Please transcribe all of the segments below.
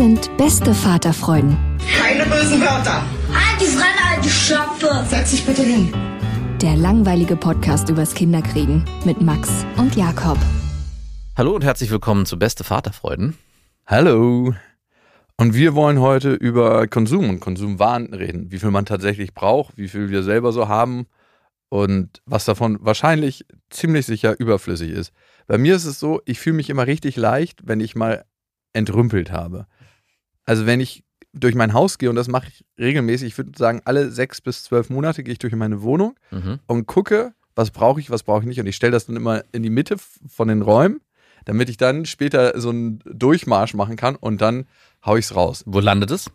Sind beste Vaterfreuden. Keine bösen Wörter. Die Fremde, alte Schöpfe. Setz dich bitte hin. Der langweilige Podcast übers Kinderkriegen mit Max und Jakob. Hallo und herzlich willkommen zu Beste Vaterfreuden. Hallo. Und wir wollen heute über Konsum und Konsumwahn reden. Wie viel man tatsächlich braucht, wie viel wir selber so haben und was davon wahrscheinlich ziemlich sicher überflüssig ist. Bei mir ist es so, ich fühle mich immer richtig leicht, wenn ich mal entrümpelt habe. Also wenn ich durch mein Haus gehe und das mache ich regelmäßig, ich würde sagen, alle sechs bis zwölf Monate gehe ich durch meine Wohnung Mhm. und gucke, was brauche ich, was brauche ich nicht. Und ich stelle das dann immer in die Mitte von den Räumen, damit ich dann später so einen Durchmarsch machen kann und dann hau ich es raus. Wo landet es?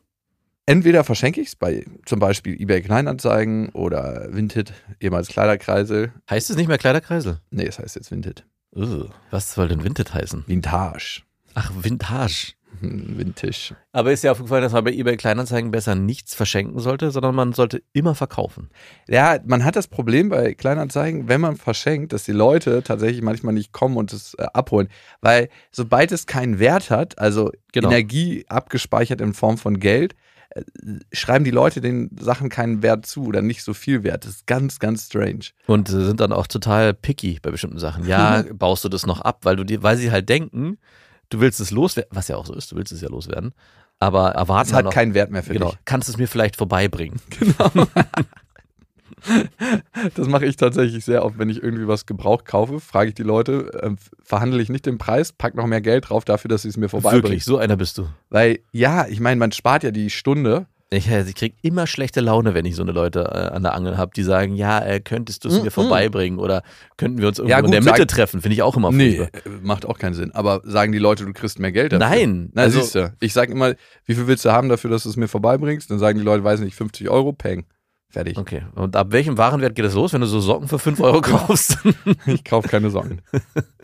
Entweder verschenke ich es bei zum Beispiel eBay Kleinanzeigen oder Vinted, ehemals Kleiderkreisel. Heißt es nicht mehr Kleiderkreisel? Nee, es heißt jetzt Vinted. Ugh, was soll denn Vinted heißen? Vintage. Ach, Vintage. Hm, Vintage. Aber ist ja aufgefallen, dass man bei eBay Kleinanzeigen besser nichts verschenken sollte, sondern man sollte immer verkaufen. Ja, man hat das Problem bei Kleinanzeigen, wenn man verschenkt, dass die Leute tatsächlich manchmal nicht kommen und es äh, abholen. Weil sobald es keinen Wert hat, also Genau. Energie abgespeichert in Form von Geld, äh, schreiben die Leute den Sachen keinen Wert zu oder nicht so viel Wert. Das ist ganz, ganz strange. Und sind dann auch total picky bei bestimmten Sachen. Ja, baust du das noch ab, weil du dir, weil sie halt denken, du willst es loswerden, was ja auch so ist, du willst es ja loswerden, aber erwarten Es hat noch, keinen Wert mehr für genau, dich. kannst es mir vielleicht vorbeibringen. Das mache ich tatsächlich sehr oft, wenn ich irgendwie was gebraucht kaufe, frage ich die Leute, äh, verhandle ich nicht den Preis, pack noch mehr Geld drauf dafür, dass sie es mir vorbeibringen. Wirklich, so einer bist du. Weil ja, ich meine, man spart ja die Stunde. Ich, äh, ich krieg immer schlechte Laune, wenn ich so eine Leute äh, an der Angel habe, die sagen, ja, äh, könntest du es Mm, mir mm. vorbeibringen oder könnten wir uns irgendwo Ja, in gut, der Mitte sag- treffen, finde ich auch immer Nee, furchtbar. äh, macht auch keinen Sinn. Aber sagen die Leute, du kriegst mehr Geld dafür? Nein, Na, also- siehst du. Ich sage immer, wie viel willst du haben dafür, dass du es mir vorbeibringst? Dann sagen die Leute, weiß nicht, 50 Euro, peng. Fertig. Okay, und ab welchem Warenwert geht es los, wenn du so Socken für 5 Euro kaufst? Ich kaufe keine Socken.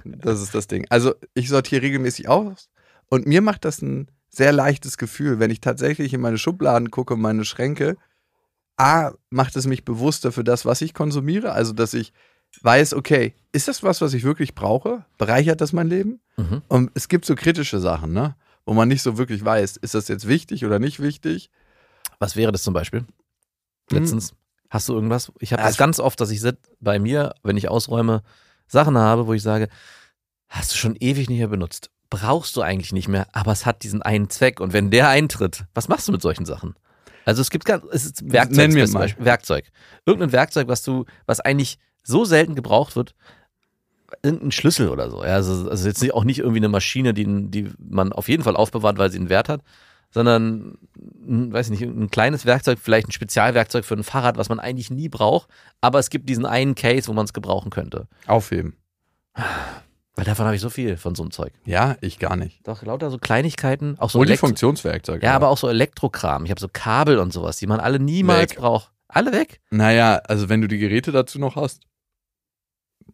Das ist das Ding. Also ich sortiere regelmäßig aus und mir macht das ein sehr leichtes Gefühl, wenn ich tatsächlich in meine Schubladen gucke, meine Schränke. A, macht es mich bewusster für das, was ich konsumiere. Also, dass ich weiß, okay, ist das was, was ich wirklich brauche? Bereichert das mein Leben? Mhm. Und es gibt so kritische Sachen, ne? Wo man nicht so wirklich weiß, ist das jetzt wichtig oder nicht wichtig? Was wäre das zum Beispiel? Letztens. Hast du irgendwas? Ich habe das ganz oft, dass ich bei mir, wenn ich ausräume, Sachen habe, wo ich sage, hast du schon ewig nicht mehr benutzt. Brauchst du eigentlich nicht mehr, aber es hat diesen einen Zweck. Und wenn der eintritt, was machst du mit solchen Sachen? Also es gibt ganz, es ist Werkzeug, Nenn mir zum mal. Werkzeug. Irgendein Werkzeug, was du, was eigentlich so selten gebraucht wird, irgendein Schlüssel oder so. Ja, also, also jetzt nicht- auch nicht irgendwie eine Maschine, die, die man auf jeden Fall aufbewahrt, weil sie einen Wert hat, sondern, ein, weiß ich nicht, ein kleines Werkzeug, vielleicht ein Spezialwerkzeug für ein Fahrrad, was man eigentlich nie braucht, aber es gibt diesen einen Case, wo man es gebrauchen könnte. Aufheben. Weil davon habe ich so viel von so einem Zeug. Ja, ich gar nicht. Doch, lauter so Kleinigkeiten, auch so Hol die Elektro- Funktionswerkzeuge. Ja, aber auch so Elektrokram. Ich habe so Kabel und sowas, die man alle niemals Weg. braucht. Alle weg? Naja, also wenn du die Geräte dazu noch hast,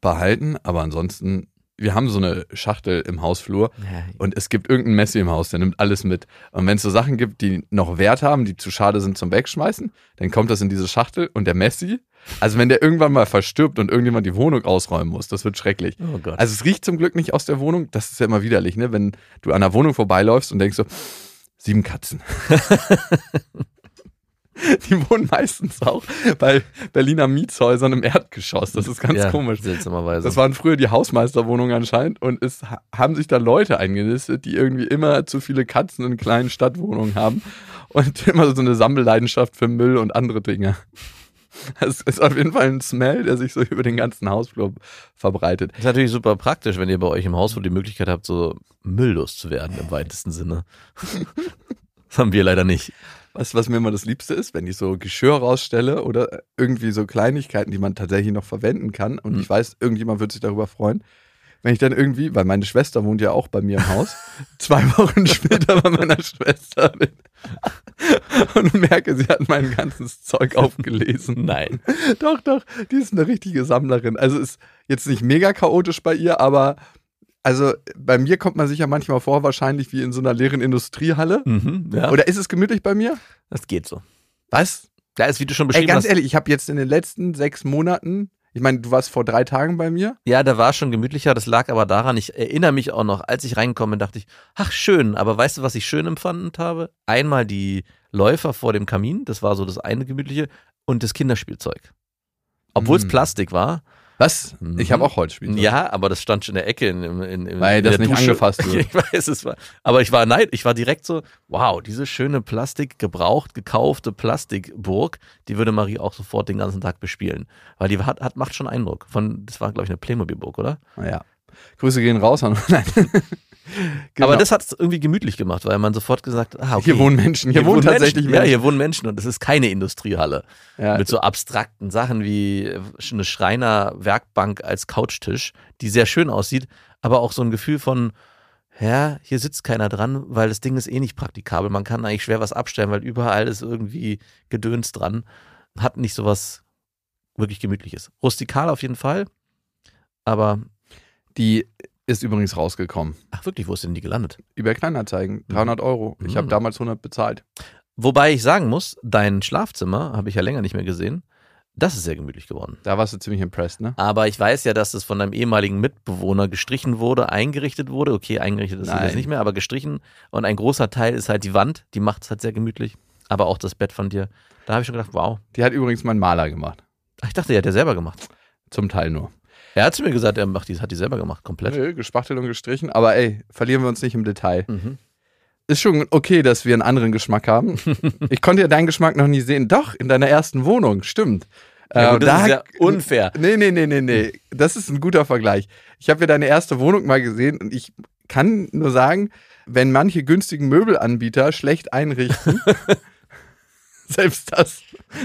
behalten, aber ansonsten, wir haben so eine Schachtel im Hausflur Ja, und es gibt irgendeinen Messi im Haus, der nimmt alles mit. Und wenn es so Sachen gibt, die noch Wert haben, die zu schade sind zum Wegschmeißen, dann kommt das in diese Schachtel und der Messi, also wenn der irgendwann mal verstirbt und irgendjemand die Wohnung ausräumen muss, das wird schrecklich. oh Gott. Also es riecht zum Glück nicht aus der Wohnung, das ist ja immer widerlich, ne? Wenn du an der Wohnung vorbeiläufst und denkst so, sieben Katzen. Die wohnen meistens auch bei Berliner Mietshäusern im Erdgeschoss. Das ist ganz ja, komisch. Seltsamerweise. Das waren früher die Hausmeisterwohnungen anscheinend und es ha- haben sich da Leute eingenistet, die irgendwie immer zu viele Katzen in kleinen Stadtwohnungen haben und immer so eine Sammelleidenschaft für Müll und andere Dinge. Es ist auf jeden Fall ein Smell, der sich so über den ganzen Hausflur verbreitet. Das ist natürlich super praktisch, wenn ihr bei euch im Haus wohl die Möglichkeit habt, so mülllos zu werden im weitesten Sinne. das haben wir leider nicht. Was, was mir immer das Liebste ist, wenn ich so Geschirr rausstelle oder irgendwie so Kleinigkeiten, die man tatsächlich noch verwenden kann und Mhm. ich weiß, irgendjemand wird sich darüber freuen. Wenn ich dann irgendwie, weil meine Schwester wohnt ja auch bei mir im Haus, zwei Wochen später bei meiner Schwester bin und merke, sie hat mein ganzes Zeug aufgelesen. Nein. Doch, doch, die ist eine richtige Sammlerin. Also ist jetzt nicht mega chaotisch bei ihr, aber also bei mir kommt man sich ja manchmal vor, wahrscheinlich wie in so einer leeren Industriehalle. Mhm, ja. Oder ist es gemütlich bei mir? das geht so. Was? Da ist, wie du schon Ey, beschrieben ganz hast, ehrlich, ich habe jetzt in den letzten sechs Monaten, ich meine, du warst vor drei Tagen bei mir. ja, da war schon gemütlicher. Das lag aber daran, ich erinnere mich auch noch, als ich reingekommen bin, dachte ich, ach schön, aber weißt du, was ich schön empfunden habe? Einmal die Läufer vor dem Kamin, das war so das eine gemütliche, und das Kinderspielzeug. Obwohl es Mm. Plastik war, Was? Mhm. Ich habe auch Holzspielzeug. Ja, aber das stand schon in der Ecke in, in, in, Weil in das der nicht Dusche. angefasst wird. Ich weiß, es war. Aber ich war neid, ich war direkt so, wow, diese schöne Plastik, gebraucht, gekaufte Plastikburg, die würde Marie auch sofort den ganzen Tag bespielen. Weil die hat, hat macht schon Eindruck. Von, das war, glaube ich, eine Playmobil-Burg, oder? Naja. Grüße gehen raus an. Nein. Genau. Aber das hat es irgendwie gemütlich gemacht, weil man sofort gesagt hat, ah, okay. Hier wohnen Menschen. Hier, wohnen tatsächlich Menschen. Menschen. Ja, hier wohnen Menschen und es ist keine Industriehalle. Ja. Mit so abstrakten Sachen wie eine Schreiner-Werkbank als Couchtisch, die sehr schön aussieht, aber auch so ein Gefühl von, ja, hier sitzt keiner dran, weil das Ding ist eh nicht praktikabel. Man kann eigentlich schwer was abstellen, weil überall ist irgendwie Gedöns dran. Hat nicht so was wirklich Gemütliches. Rustikal auf jeden Fall, aber, Die ist übrigens rausgekommen. ach wirklich, wo ist denn die gelandet? Über Kleinanzeigen. 300 Euro. Ich habe Mhm. damals 100 bezahlt. Wobei ich sagen muss, dein Schlafzimmer habe ich ja länger nicht mehr gesehen. Das ist sehr gemütlich geworden. Da warst du ziemlich impressed, ne? Aber ich weiß ja, dass es von deinem ehemaligen Mitbewohner gestrichen wurde, eingerichtet wurde. Okay, eingerichtet ist es nicht mehr, aber gestrichen. Und ein großer Teil ist halt die Wand, die macht es halt sehr gemütlich. Aber auch das Bett von dir. Da habe ich schon gedacht, wow. Die hat übrigens mein Maler gemacht. Ach, ich dachte, er hat ja selber gemacht. Zum Teil nur. Er hat zu mir gesagt, er macht die, hat die selber gemacht, komplett. Nö, gespachtelt und gestrichen. Aber ey, verlieren wir uns nicht im Detail. Mhm. Ist schon okay, dass wir einen anderen Geschmack haben. ich konnte ja deinen Geschmack noch nie sehen. Doch, in deiner ersten Wohnung, stimmt. Ja, Äh, gut, das da- ist ja unfair. Nee, nee, nee, nee, nee. Das ist ein guter Vergleich. Ich habe ja deine erste Wohnung mal gesehen und ich kann nur sagen, wenn manche günstigen Möbelanbieter schlecht einrichten, selbst das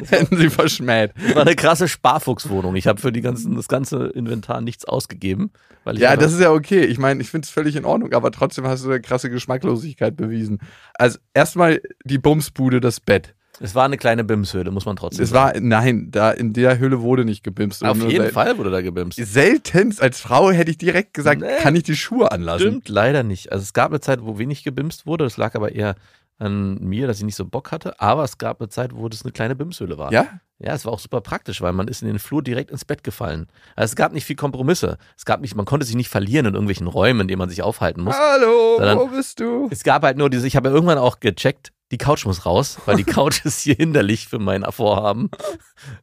hätten sie verschmäht. Das war eine krasse Sparfuchswohnung. Ich habe für die ganzen, das ganze Inventar nichts ausgegeben. Weil ich Ja, das ist ja okay. Ich meine, ich finde es völlig in Ordnung, aber trotzdem hast du eine krasse Geschmacklosigkeit bewiesen. Also erstmal die Bumsbude, das Bett. es war eine kleine Bimshöhle, muss man trotzdem Es sagen. war, nein, da in der Höhle wurde nicht gebimst. Auf jeden Fall wurde da gebimst. Seltenst als Frau hätte ich direkt gesagt, Nee. kann ich die Schuhe anlassen. Stimmt leider nicht. Also es gab eine Zeit, wo wenig gebimst wurde. Das lag aber eher an mir, dass ich nicht so Bock hatte. Aber es gab eine Zeit, wo das eine kleine Bimshöhle war. Ja? Ja, es war auch super praktisch, weil man ist in den Flur direkt ins Bett gefallen. Also es gab nicht viel Kompromisse. Es gab nicht, man konnte sich nicht verlieren in irgendwelchen Räumen, in denen man sich aufhalten muss. Hallo, wo bist du? Es gab halt nur diese, ich habe ja irgendwann auch gecheckt, die Couch muss raus, weil die Couch ist hier hinderlich für mein Vorhaben.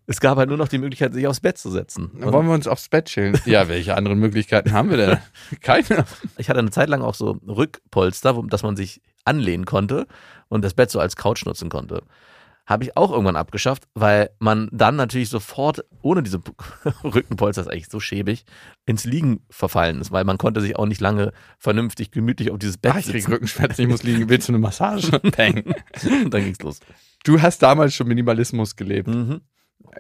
Es gab halt nur noch die Möglichkeit, sich aufs Bett zu setzen. Dann wollen wir uns aufs Bett chillen. Ja, welche anderen Möglichkeiten haben wir denn? Keine. Ich hatte eine Zeit lang auch so Rückpolster, dass man sich anlehnen konnte und das Bett so als Couch nutzen konnte. Habe ich auch irgendwann abgeschafft, weil man dann natürlich sofort ohne diese Rückenpolster, das ist eigentlich so schäbig, ins Liegen verfallen ist, weil man konnte sich auch nicht lange vernünftig gemütlich auf dieses Bett Ach, ich krieg. Rückenschmerzen, ich muss liegen. Willst du eine Massage? Peng. dann ging's los. Du hast damals schon Minimalismus gelebt. Mhm.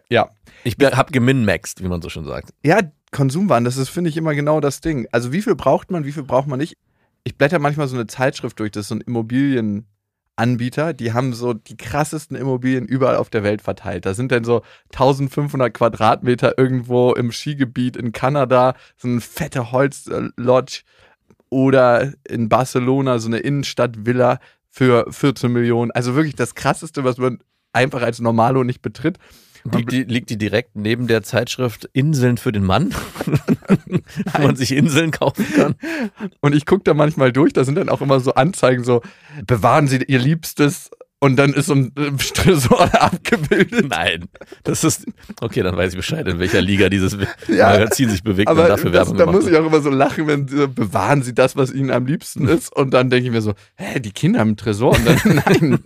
Ja. Ich habe geminmaxed, wie man so schon sagt. Ja, Konsumwahn, das ist, finde ich, immer genau das Ding. Also wie viel braucht man, wie viel braucht man nicht? Ich blätter manchmal so eine Zeitschrift durch, das ist so ein Immobilienanbieter, die haben so die krassesten Immobilien überall auf der Welt verteilt. Da sind dann so 1500 Quadratmeter irgendwo im Skigebiet in Kanada, so eine fette Holzlodge oder in Barcelona so eine Innenstadtvilla für 14 Millionen. Also wirklich das krasseste, was man einfach als Normalo nicht betritt. Liegt die, liegt die direkt neben der Zeitschrift Inseln für den Mann, wo man sich Inseln kaufen kann? Und ich gucke da manchmal durch, da sind dann auch immer so Anzeigen so, bewahren Sie Ihr Liebstes und dann ist so ein äh, Tresor abgebildet. Nein, das ist okay. Dann weiß ich Bescheid, in welcher Liga dieses Ja, Magazin sich bewegt Aber und dafür das, Werbung da muss ich auch immer so lachen, wenn sie bewahren sie das, was ihnen am liebsten ist. Und dann denke ich mir so, hä, die Kinder haben einen Tresor. Und dann, nein,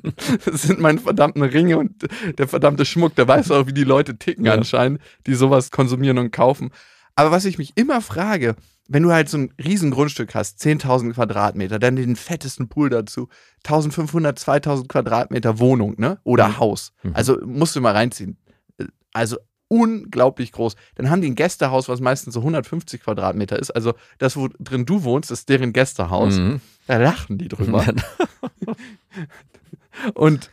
das sind meine verdammten Ringe und der verdammte Schmuck. Da weißt du auch, wie die Leute ticken Ja. anscheinend, die sowas konsumieren und kaufen. Aber was ich mich immer frage, wenn du halt so ein riesen Grundstück hast, 10.000 Quadratmeter, dann den fettesten Pool dazu, 1.500, 2.000 Quadratmeter Wohnung, ne? Oder Mhm. Haus. Mhm. Also musst du mal reinziehen. Also unglaublich groß. Dann haben die ein Gästehaus, was meistens so 150 Quadratmeter ist. Also das, wo drin du wohnst, ist deren Gästehaus. Mhm. Da lachen die drüber. Und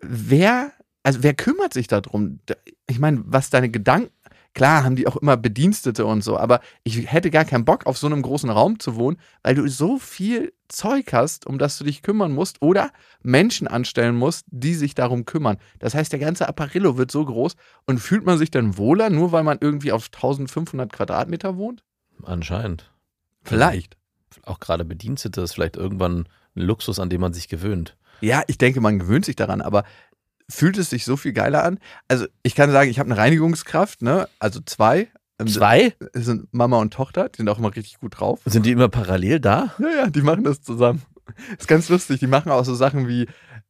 wer, also wer kümmert sich darum? Da- Ich meine, was deine Gedanken, klar haben die auch immer Bedienstete und so, aber ich hätte gar keinen Bock, auf so einem großen Raum zu wohnen, weil du so viel Zeug hast, um das du dich kümmern musst oder Menschen anstellen musst, die sich darum kümmern. Das heißt, der ganze Apparillo wird so groß und fühlt man sich dann wohler, nur weil man irgendwie auf 1500 Quadratmeter wohnt? Anscheinend. Vielleicht. Auch gerade Bedienstete ist vielleicht irgendwann ein Luxus, an dem man sich gewöhnt. Ja, ich denke, man gewöhnt sich daran, aber fühlt es sich so viel geiler an? Also, ich kann sagen, ich habe eine Reinigungskraft, ne? Also zwei. Ähm, Zwei? Das sind Mama und Tochter, die sind auch immer richtig gut drauf. Sind die immer parallel da? Ja, ja, die machen das zusammen. Ist ganz lustig. Die machen auch so Sachen wie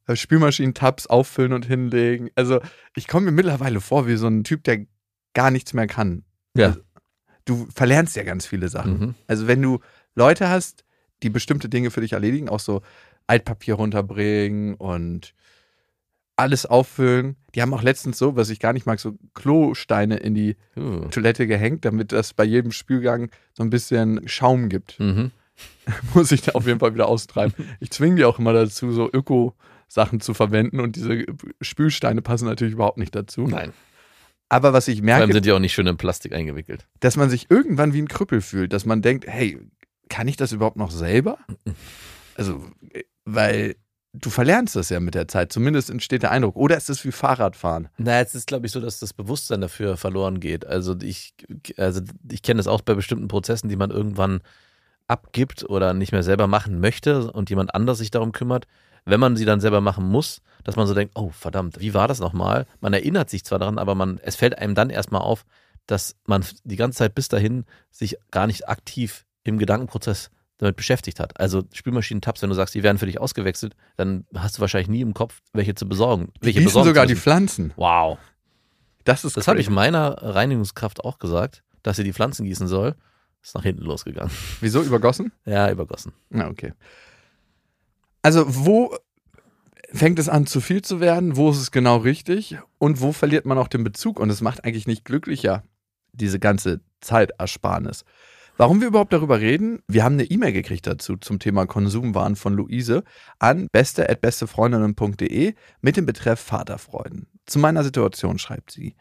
äh, Spülmaschinen-Tabs auffüllen und hinlegen. Also, ich komme mir mittlerweile vor wie so ein Typ, der gar nichts mehr kann. Ja. Also, du verlernst ja ganz viele Sachen. Mhm. Also wenn du Leute hast, die bestimmte Dinge für dich erledigen, auch so Altpapier runterbringen und alles auffüllen. Die haben auch letztens so, was ich gar nicht mag, so Klosteine in die Uh. Toilette gehängt, damit das bei jedem Spülgang so ein bisschen Schaum gibt. Mhm. Muss ich da auf jeden Fall wieder austreiben. Ich zwinge die auch immer dazu, so Öko-Sachen zu verwenden und diese Spülsteine passen natürlich überhaupt nicht dazu. Nein. Aber was ich Vor allem merke, sind die auch nicht schön in Plastik eingewickelt. dass man sich irgendwann wie ein Krüppel fühlt, dass man denkt, hey, kann ich das überhaupt noch selber? Also, äh, weil du verlernst das ja mit der Zeit, zumindest entsteht der Eindruck. Oder ist es wie Fahrradfahren? Na, jetzt ist, glaube ich, so, dass das Bewusstsein dafür verloren geht. Also ich, also ich kenne das auch bei bestimmten Prozessen, die man irgendwann abgibt oder nicht mehr selber machen möchte und jemand anders sich darum kümmert. Wenn man sie dann selber machen muss, dass man so denkt, oh verdammt, wie war das nochmal? Man erinnert sich zwar daran, aber man, es fällt einem dann erstmal auf, dass man die ganze Zeit bis dahin sich gar nicht aktiv im Gedankenprozess damit beschäftigt hat. Also Spülmaschinen-Tabs, wenn du sagst, die werden für dich ausgewechselt, dann hast du wahrscheinlich nie im Kopf, welche zu besorgen. Die Welche gießen besorgen sogar die. Pflanzen. Wow. Das ist Das habe ich meiner Reinigungskraft auch gesagt, dass sie die Pflanzen gießen soll. Ist nach hinten losgegangen. Wieso übergossen? Ja, übergossen. Na, okay. Also, wo fängt es an, zu viel zu werden? Wo ist es genau richtig? Und wo verliert man auch den Bezug? Und es macht eigentlich nicht glücklicher, diese ganze Zeitersparnis. Warum wir überhaupt darüber reden? Wir haben eine E-Mail gekriegt dazu zum Thema Konsumwahn von Luise an beste.bestefreundinnen.de mit dem Betreff Vaterfreuden. Zu meiner Situation schreibt sie.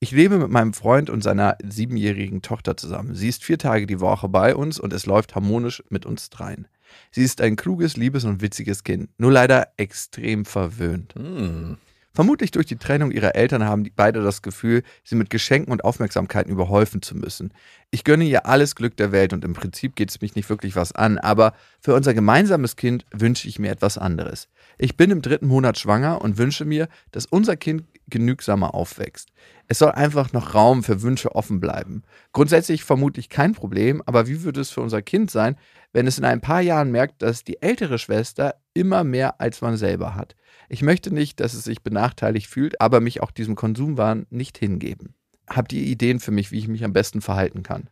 Ich lebe mit meinem Freund und seiner siebenjährigen Tochter zusammen. Sie ist vier Tage die Woche bei uns und es läuft harmonisch mit uns dreien. Sie ist ein kluges, liebes und witziges Kind, nur leider extrem verwöhnt. Hm. Vermutlich durch die Trennung ihrer Eltern haben die beide das Gefühl, sie mit Geschenken und Aufmerksamkeiten überhäufen zu müssen. Ich gönne ihr alles Glück der Welt und im Prinzip geht es mich nicht wirklich was an, aber für unser gemeinsames Kind wünsche ich mir etwas anderes. Ich bin im dritten Monat schwanger und wünsche mir, dass unser Kind genügsamer aufwächst. Es soll einfach noch Raum für Wünsche offen bleiben. Grundsätzlich vermutlich kein Problem, aber wie würde es für unser Kind sein, wenn es in ein paar Jahren merkt, dass die ältere Schwester immer mehr als man selber hat? Ich möchte nicht, dass es sich benachteiligt fühlt, aber mich auch diesem Konsumwahn nicht hingeben. Habt ihr Ideen für mich, wie ich mich am besten verhalten kann?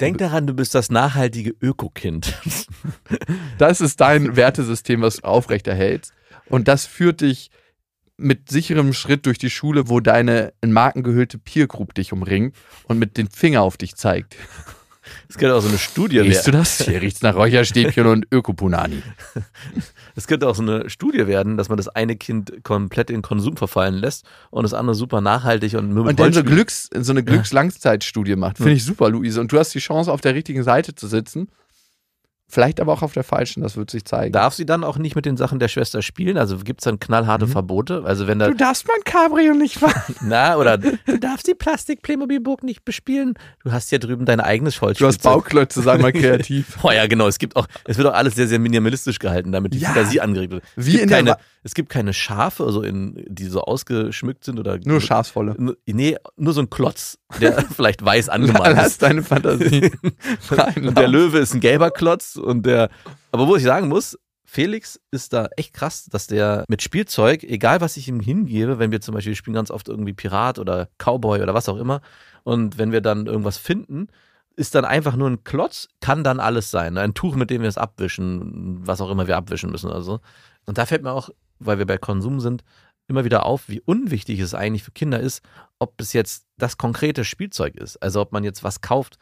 Denk daran, du bist das nachhaltige Ökokind. Das ist dein Wertesystem, was du aufrechterhältst. Und das führt dich mit sicherem Schritt durch die Schule, wo deine in Marken gehüllte Peer Group dich umringt und mit dem Finger auf dich zeigt. Es könnte auch so eine Studie Riechst du werden. das? Hier riecht's nach Räucherstäbchen und Ökopunani. Es könnte auch so eine Studie werden, dass man das eine Kind komplett in Konsum verfallen lässt und das andere super nachhaltig und nur mit Und dann so. Glücks, so eine Glückslangzeitstudie macht. Finde ich super, Luise. Und du hast die Chance, auf der richtigen Seite zu sitzen. Vielleicht aber auch auf der falschen, das wird sich zeigen. Darf sie dann auch nicht mit den Sachen der Schwester spielen? Also gibt es dann knallharte Verbote? Also wenn da, du darfst mein Cabrio nicht fahren. na, oder du darfst die Plastik-Playmobil-Burg nicht bespielen. Du hast ja drüben dein eigenes Du hast. Bauklötze, sei mal kreativ. Oh ja, genau. Es gibt auch, es wird auch alles sehr, sehr minimalistisch gehalten, damit die Ja. Fantasie angeregt wird. Wie in der keine, Wa- Es gibt keine Schafe, also in, die so ausgeschmückt sind oder Nur Schafsvolle. Nee, nur so ein Klotz, der vielleicht weiß angemalt Lass ist. deine Fantasie. Und der Löwe ist ein gelber Klotz und der. Aber wo ich sagen muss, Felix ist da echt krass, dass der mit Spielzeug, egal was ich ihm hingebe, wenn wir zum Beispiel spielen ganz oft irgendwie Pirat oder Cowboy oder was auch immer, und wenn wir dann irgendwas finden, ist dann einfach nur ein Klotz, kann dann alles sein. Ein Tuch, mit dem wir es abwischen, was auch immer wir abwischen müssen oder so. Und da fällt mir auch, weil wir bei Konsum sind, immer wieder auf, wie unwichtig es eigentlich für Kinder ist, ob es jetzt das konkrete Spielzeug ist. Also ob man jetzt was kauft,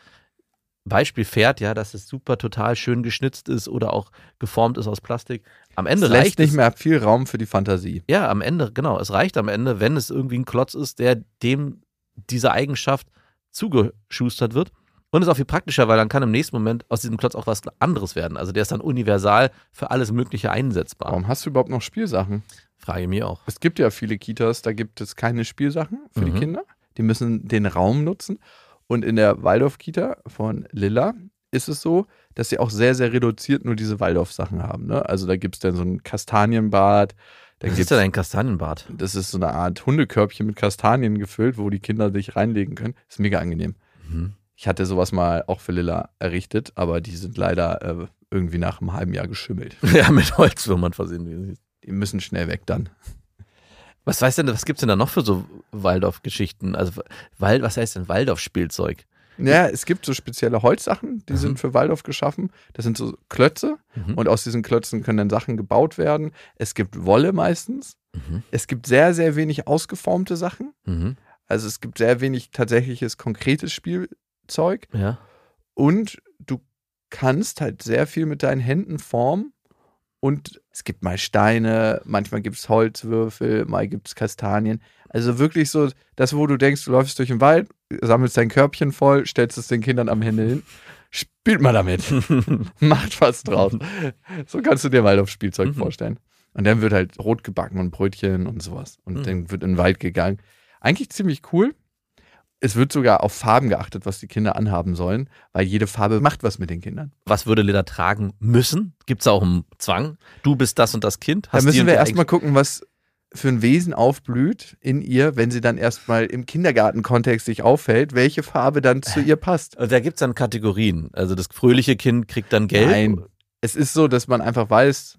Beispiel Pferd, ja, dass es super total schön geschnitzt ist oder auch geformt ist aus Plastik. Am Ende Es lässt reicht nicht es. mehr viel Raum für die Fantasie. Ja, am Ende, genau. Es reicht am Ende, wenn es irgendwie ein Klotz ist, der dem diese Eigenschaft zugeschustert wird. Und ist auch viel praktischer, weil dann kann im nächsten Moment aus diesem Klotz auch was anderes werden. Also der ist dann universal für alles Mögliche einsetzbar. Warum hast du überhaupt noch Spielsachen? Frage mir auch. Es gibt ja viele Kitas, da gibt es keine Spielsachen für die Mhm. Kinder. Die müssen den Raum nutzen. Und in der Waldorf-Kita von Lilla ist es so, dass sie auch sehr, sehr reduziert nur diese Waldorf-Sachen haben. Ne? Also da gibt es dann so ein Kastanienbad. Da Was ist gibt's, denn ein Kastanienbart? das ist so eine Art Hundekörbchen mit Kastanien gefüllt, wo die Kinder sich reinlegen können. Ist mega angenehm. Mhm. Ich hatte sowas mal auch für Lilla errichtet, aber die sind leider äh, irgendwie nach einem halben Jahr geschimmelt. Ja, mit Holzwürmern versehen. Die müssen schnell weg dann. Was weiß denn, was gibt's denn da noch für so Waldorf-Geschichten? Also Wald, was heißt denn Waldorf-Spielzeug? Ja, es gibt so spezielle Holzsachen, die Mhm. sind für Waldorf geschaffen. Das sind so Klötze Mhm. und aus diesen Klötzen können dann Sachen gebaut werden. Es gibt Wolle meistens. Mhm. Es gibt sehr, sehr wenig ausgeformte Sachen. Mhm. Also es gibt sehr wenig tatsächliches konkretes Spielzeug. Ja. Und du kannst halt sehr viel mit deinen Händen formen. Und es gibt mal Steine, manchmal gibt es Holzwürfel, mal gibt es Kastanien. Also wirklich so, das, wo du denkst, du läufst durch den Wald, sammelst dein Körbchen voll, stellst es den Kindern am Ende hin, spielt mal damit. Macht was draus. So kannst du dir Waldorf-Spielzeug Mhm. vorstellen. Und dann wird halt Brot gebacken und Brötchen und sowas. Und Mhm. dann wird in den Wald gegangen. Eigentlich ziemlich cool. Es wird sogar auf Farben geachtet, was die Kinder anhaben sollen, weil jede Farbe macht was mit den Kindern. Was würde Lilla tragen müssen? Gibt's auch einen Zwang? Du bist das und das Kind? Da müssen wir erstmal gucken, was für ein Wesen aufblüht in ihr, wenn sie dann erstmal im Kindergartenkontext sich auffällt, welche Farbe dann zu ihr passt. Und Da gibt's dann Kategorien. Also das fröhliche Kind kriegt dann Gelb. Nein. Es ist so, dass man einfach weiß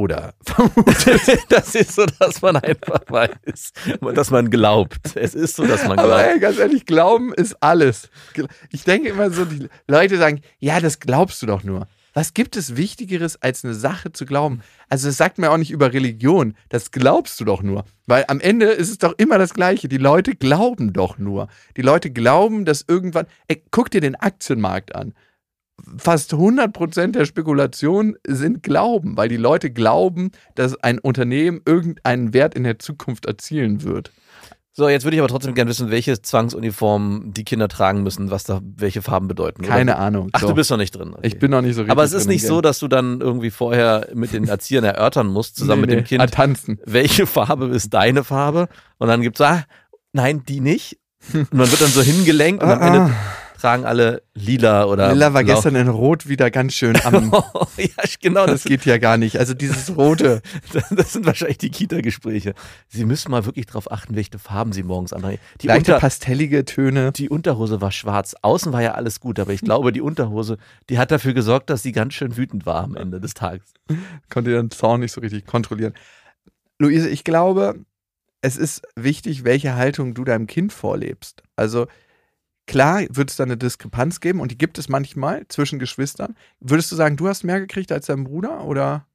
oder das ist so, dass man einfach weiß, dass man glaubt. Es ist so, dass man Aber glaubt. ey, ganz ehrlich, Glauben ist alles. Ich denke immer so, die Leute sagen, ja, das glaubst du doch nur. Was gibt es Wichtigeres, als eine Sache zu glauben? Also das sagt mir auch nicht über Religion. Das glaubst du doch nur. Weil am Ende ist es doch immer das Gleiche. Die Leute glauben doch nur. Die Leute glauben, dass irgendwann... Ey, guck dir den Aktienmarkt an. Fast 100% der Spekulationen sind Glauben, weil die Leute glauben, dass ein Unternehmen irgendeinen Wert in der Zukunft erzielen wird. So, jetzt würde ich aber trotzdem gerne wissen, welche Zwangsuniformen die Kinder tragen müssen, was da welche Farben bedeuten. oder? Keine Ahnung. Ach, So. du bist noch nicht drin. Okay. Ich bin noch nicht so richtig. aber es ist nicht so, dass du dann irgendwie vorher mit den Erziehern erörtern musst, zusammen Nee, mit dem nee. Kind, Ah, tanzen. welche Farbe ist deine Farbe? Und dann gibt's, ah, nein, die nicht. Und man wird dann so hingelenkt und am Ende tragen alle lila oder Lilla war blau. gestern in Rot wieder ganz schön am. ja, genau, Das das, geht ja gar nicht. Also dieses Rote. das sind wahrscheinlich die Kita-Gespräche. Sie müssen mal wirklich darauf achten, welche Farben sie morgens antragen. Die, Leichte Unter, pastellige Töne. die Unterhose war schwarz. Außen war ja alles gut, aber ich glaube, die Unterhose, die hat dafür gesorgt, dass sie ganz schön wütend war am Ende des Tages. Konnte den Zaun nicht so richtig kontrollieren. Luise, ich glaube, es ist wichtig, welche Haltung du deinem Kind vorlebst. Also klar wird es da eine Diskrepanz geben und die gibt es manchmal zwischen Geschwistern. Würdest du sagen, du hast mehr gekriegt als dein Bruder oder?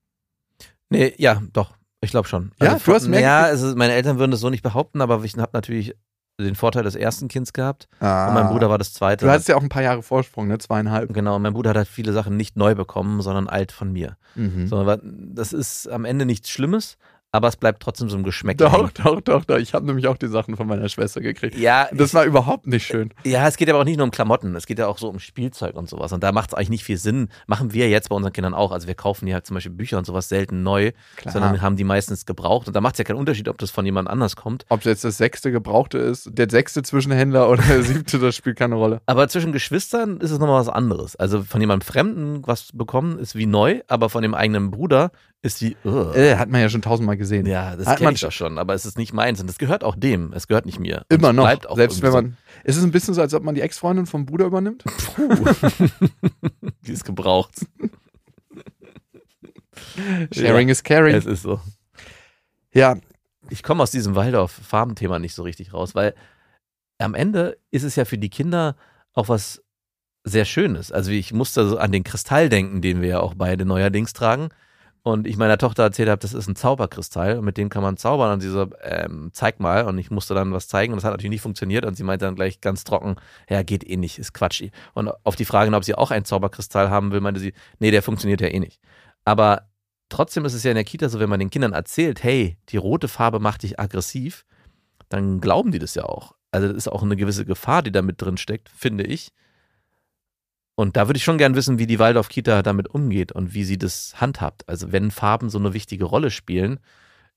Nee, ja, doch. Ich glaube schon. Ja, du hast mehr Ja, also meine Eltern würden das so nicht behaupten, aber ich habe natürlich den Vorteil des ersten Kinds gehabt. Ah, Und mein Bruder war das zweite. Du hattest ja auch ein paar Jahre Vorsprung, ne? Zweieinhalb. Genau, mein Bruder hat halt viele Sachen nicht neu bekommen, sondern alt von mir. Mhm. So, das ist am Ende nichts Schlimmes, aber es bleibt trotzdem so ein Geschmäck. Doch, doch, doch, doch. Ich habe nämlich auch die Sachen von meiner Schwester gekriegt. Ja, Das war überhaupt nicht schön. ja, es geht aber auch nicht nur um Klamotten, es geht ja auch so um Spielzeug und sowas. Und da macht es eigentlich nicht viel Sinn. Machen wir jetzt bei unseren Kindern auch. Also wir kaufen ja zum Beispiel Bücher und sowas selten neu, Klar. sondern haben die meistens gebraucht. Und da macht es ja keinen Unterschied, ob das von jemand anders kommt. Ob jetzt das sechste Gebrauchte ist, der sechste Zwischenhändler oder der siebte, das spielt keine Rolle. Aber zwischen Geschwistern ist es nochmal was anderes. Also von jemandem Fremden was bekommen, ist wie neu, aber von dem eigenen Bruder ist wie, ugh. Äh, hat man ja schon tausendmal gesehen. Ja, das Hat kenne man ich doch schon, aber es ist nicht meins und es gehört auch dem. Es gehört nicht mir. Immer noch. Bleibt auch Selbst wenn man. Ist es ein bisschen so, als ob man die Ex-Freundin vom Bruder übernimmt? so. Die ist gebraucht. Sharing ja, is caring. Es ist so. Ja, Ich komme aus diesem Waldorf-Farbenthema nicht so richtig raus, weil am Ende ist es ja für die Kinder auch was sehr Schönes. Also ich musste so an den Kristall denken, den wir ja auch beide neuerdings tragen. Und ich meiner Tochter erzählt habe, das ist ein Zauberkristall und mit dem kann man zaubern. Und sie so, ähm, zeig mal. Und ich musste dann was zeigen und das hat natürlich nicht funktioniert. Und sie meinte dann gleich ganz trocken, ja, geht eh nicht, ist Quatsch. Und auf die Frage, ob sie auch einen Zauberkristall haben will, meinte sie, nee, der funktioniert ja eh nicht. Aber trotzdem ist es ja in der Kita so, wenn man den Kindern erzählt, hey, die rote Farbe macht dich aggressiv, dann glauben die das ja auch. Also das ist auch eine gewisse Gefahr, die da mit drin steckt, finde ich. Und da würde ich schon gern wissen, wie die Waldorf-Kita damit umgeht und wie sie das handhabt. Also wenn Farben so eine wichtige Rolle spielen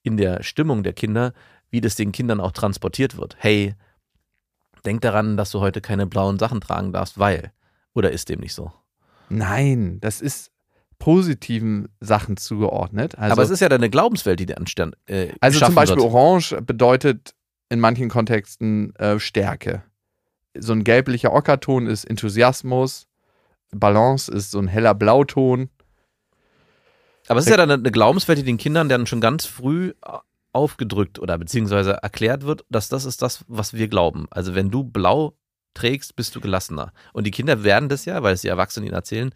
in der Stimmung der Kinder, wie das den Kindern auch transportiert wird. Hey, denk daran, dass du heute keine blauen Sachen tragen darfst, weil. Oder ist dem nicht so? nein, das ist positiven Sachen zugeordnet. Also, Aber es ist ja dann eine Glaubenswelt, die der anstand. Äh, also zum Beispiel wird. Orange bedeutet in manchen Kontexten äh, Stärke. So ein gelblicher Ockerton ist Enthusiasmus. Balance ist so ein heller Blauton. Aber es ist ja dann eine Glaubenswelt, die den Kindern dann schon ganz früh aufgedrückt oder beziehungsweise erklärt wird, dass das ist das, was wir glauben. Also wenn du blau trägst, bist du gelassener. Und die Kinder werden das ja, weil es die Erwachsenen ihnen erzählen,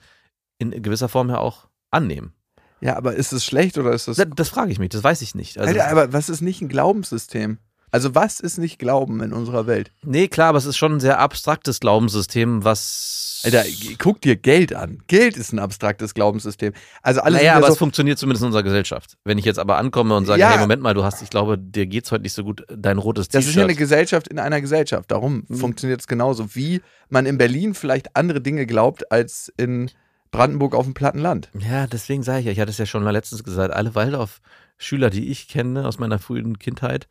in gewisser Form ja auch annehmen. Ja, aber ist es schlecht oder ist es. Das, das frage ich mich, das weiß ich nicht. Also, Alter, aber was ist nicht ein Glaubenssystem? Also, was ist nicht Glauben in unserer Welt? nee, klar, aber es ist schon ein sehr abstraktes Glaubenssystem, was. Alter, guck dir Geld an. Geld ist ein abstraktes Glaubenssystem. Also, alles naja, aber ja es so, funktioniert zumindest in unserer Gesellschaft. Wenn ich jetzt aber ankomme und sage, Ja. hey, Moment mal, du hast, ich glaube, dir geht's heute nicht so gut, dein rotes Das ist ja eine T-Shirt. Gesellschaft in einer Gesellschaft. Darum Mhm. funktioniert es genauso, wie man in Berlin vielleicht andere Dinge glaubt als in Brandenburg auf dem platten Land. Ja, deswegen sage ich ja, ich hatte es ja schon mal letztens gesagt, alle Waldorf-Schüler, die ich kenne aus meiner frühen Kindheit,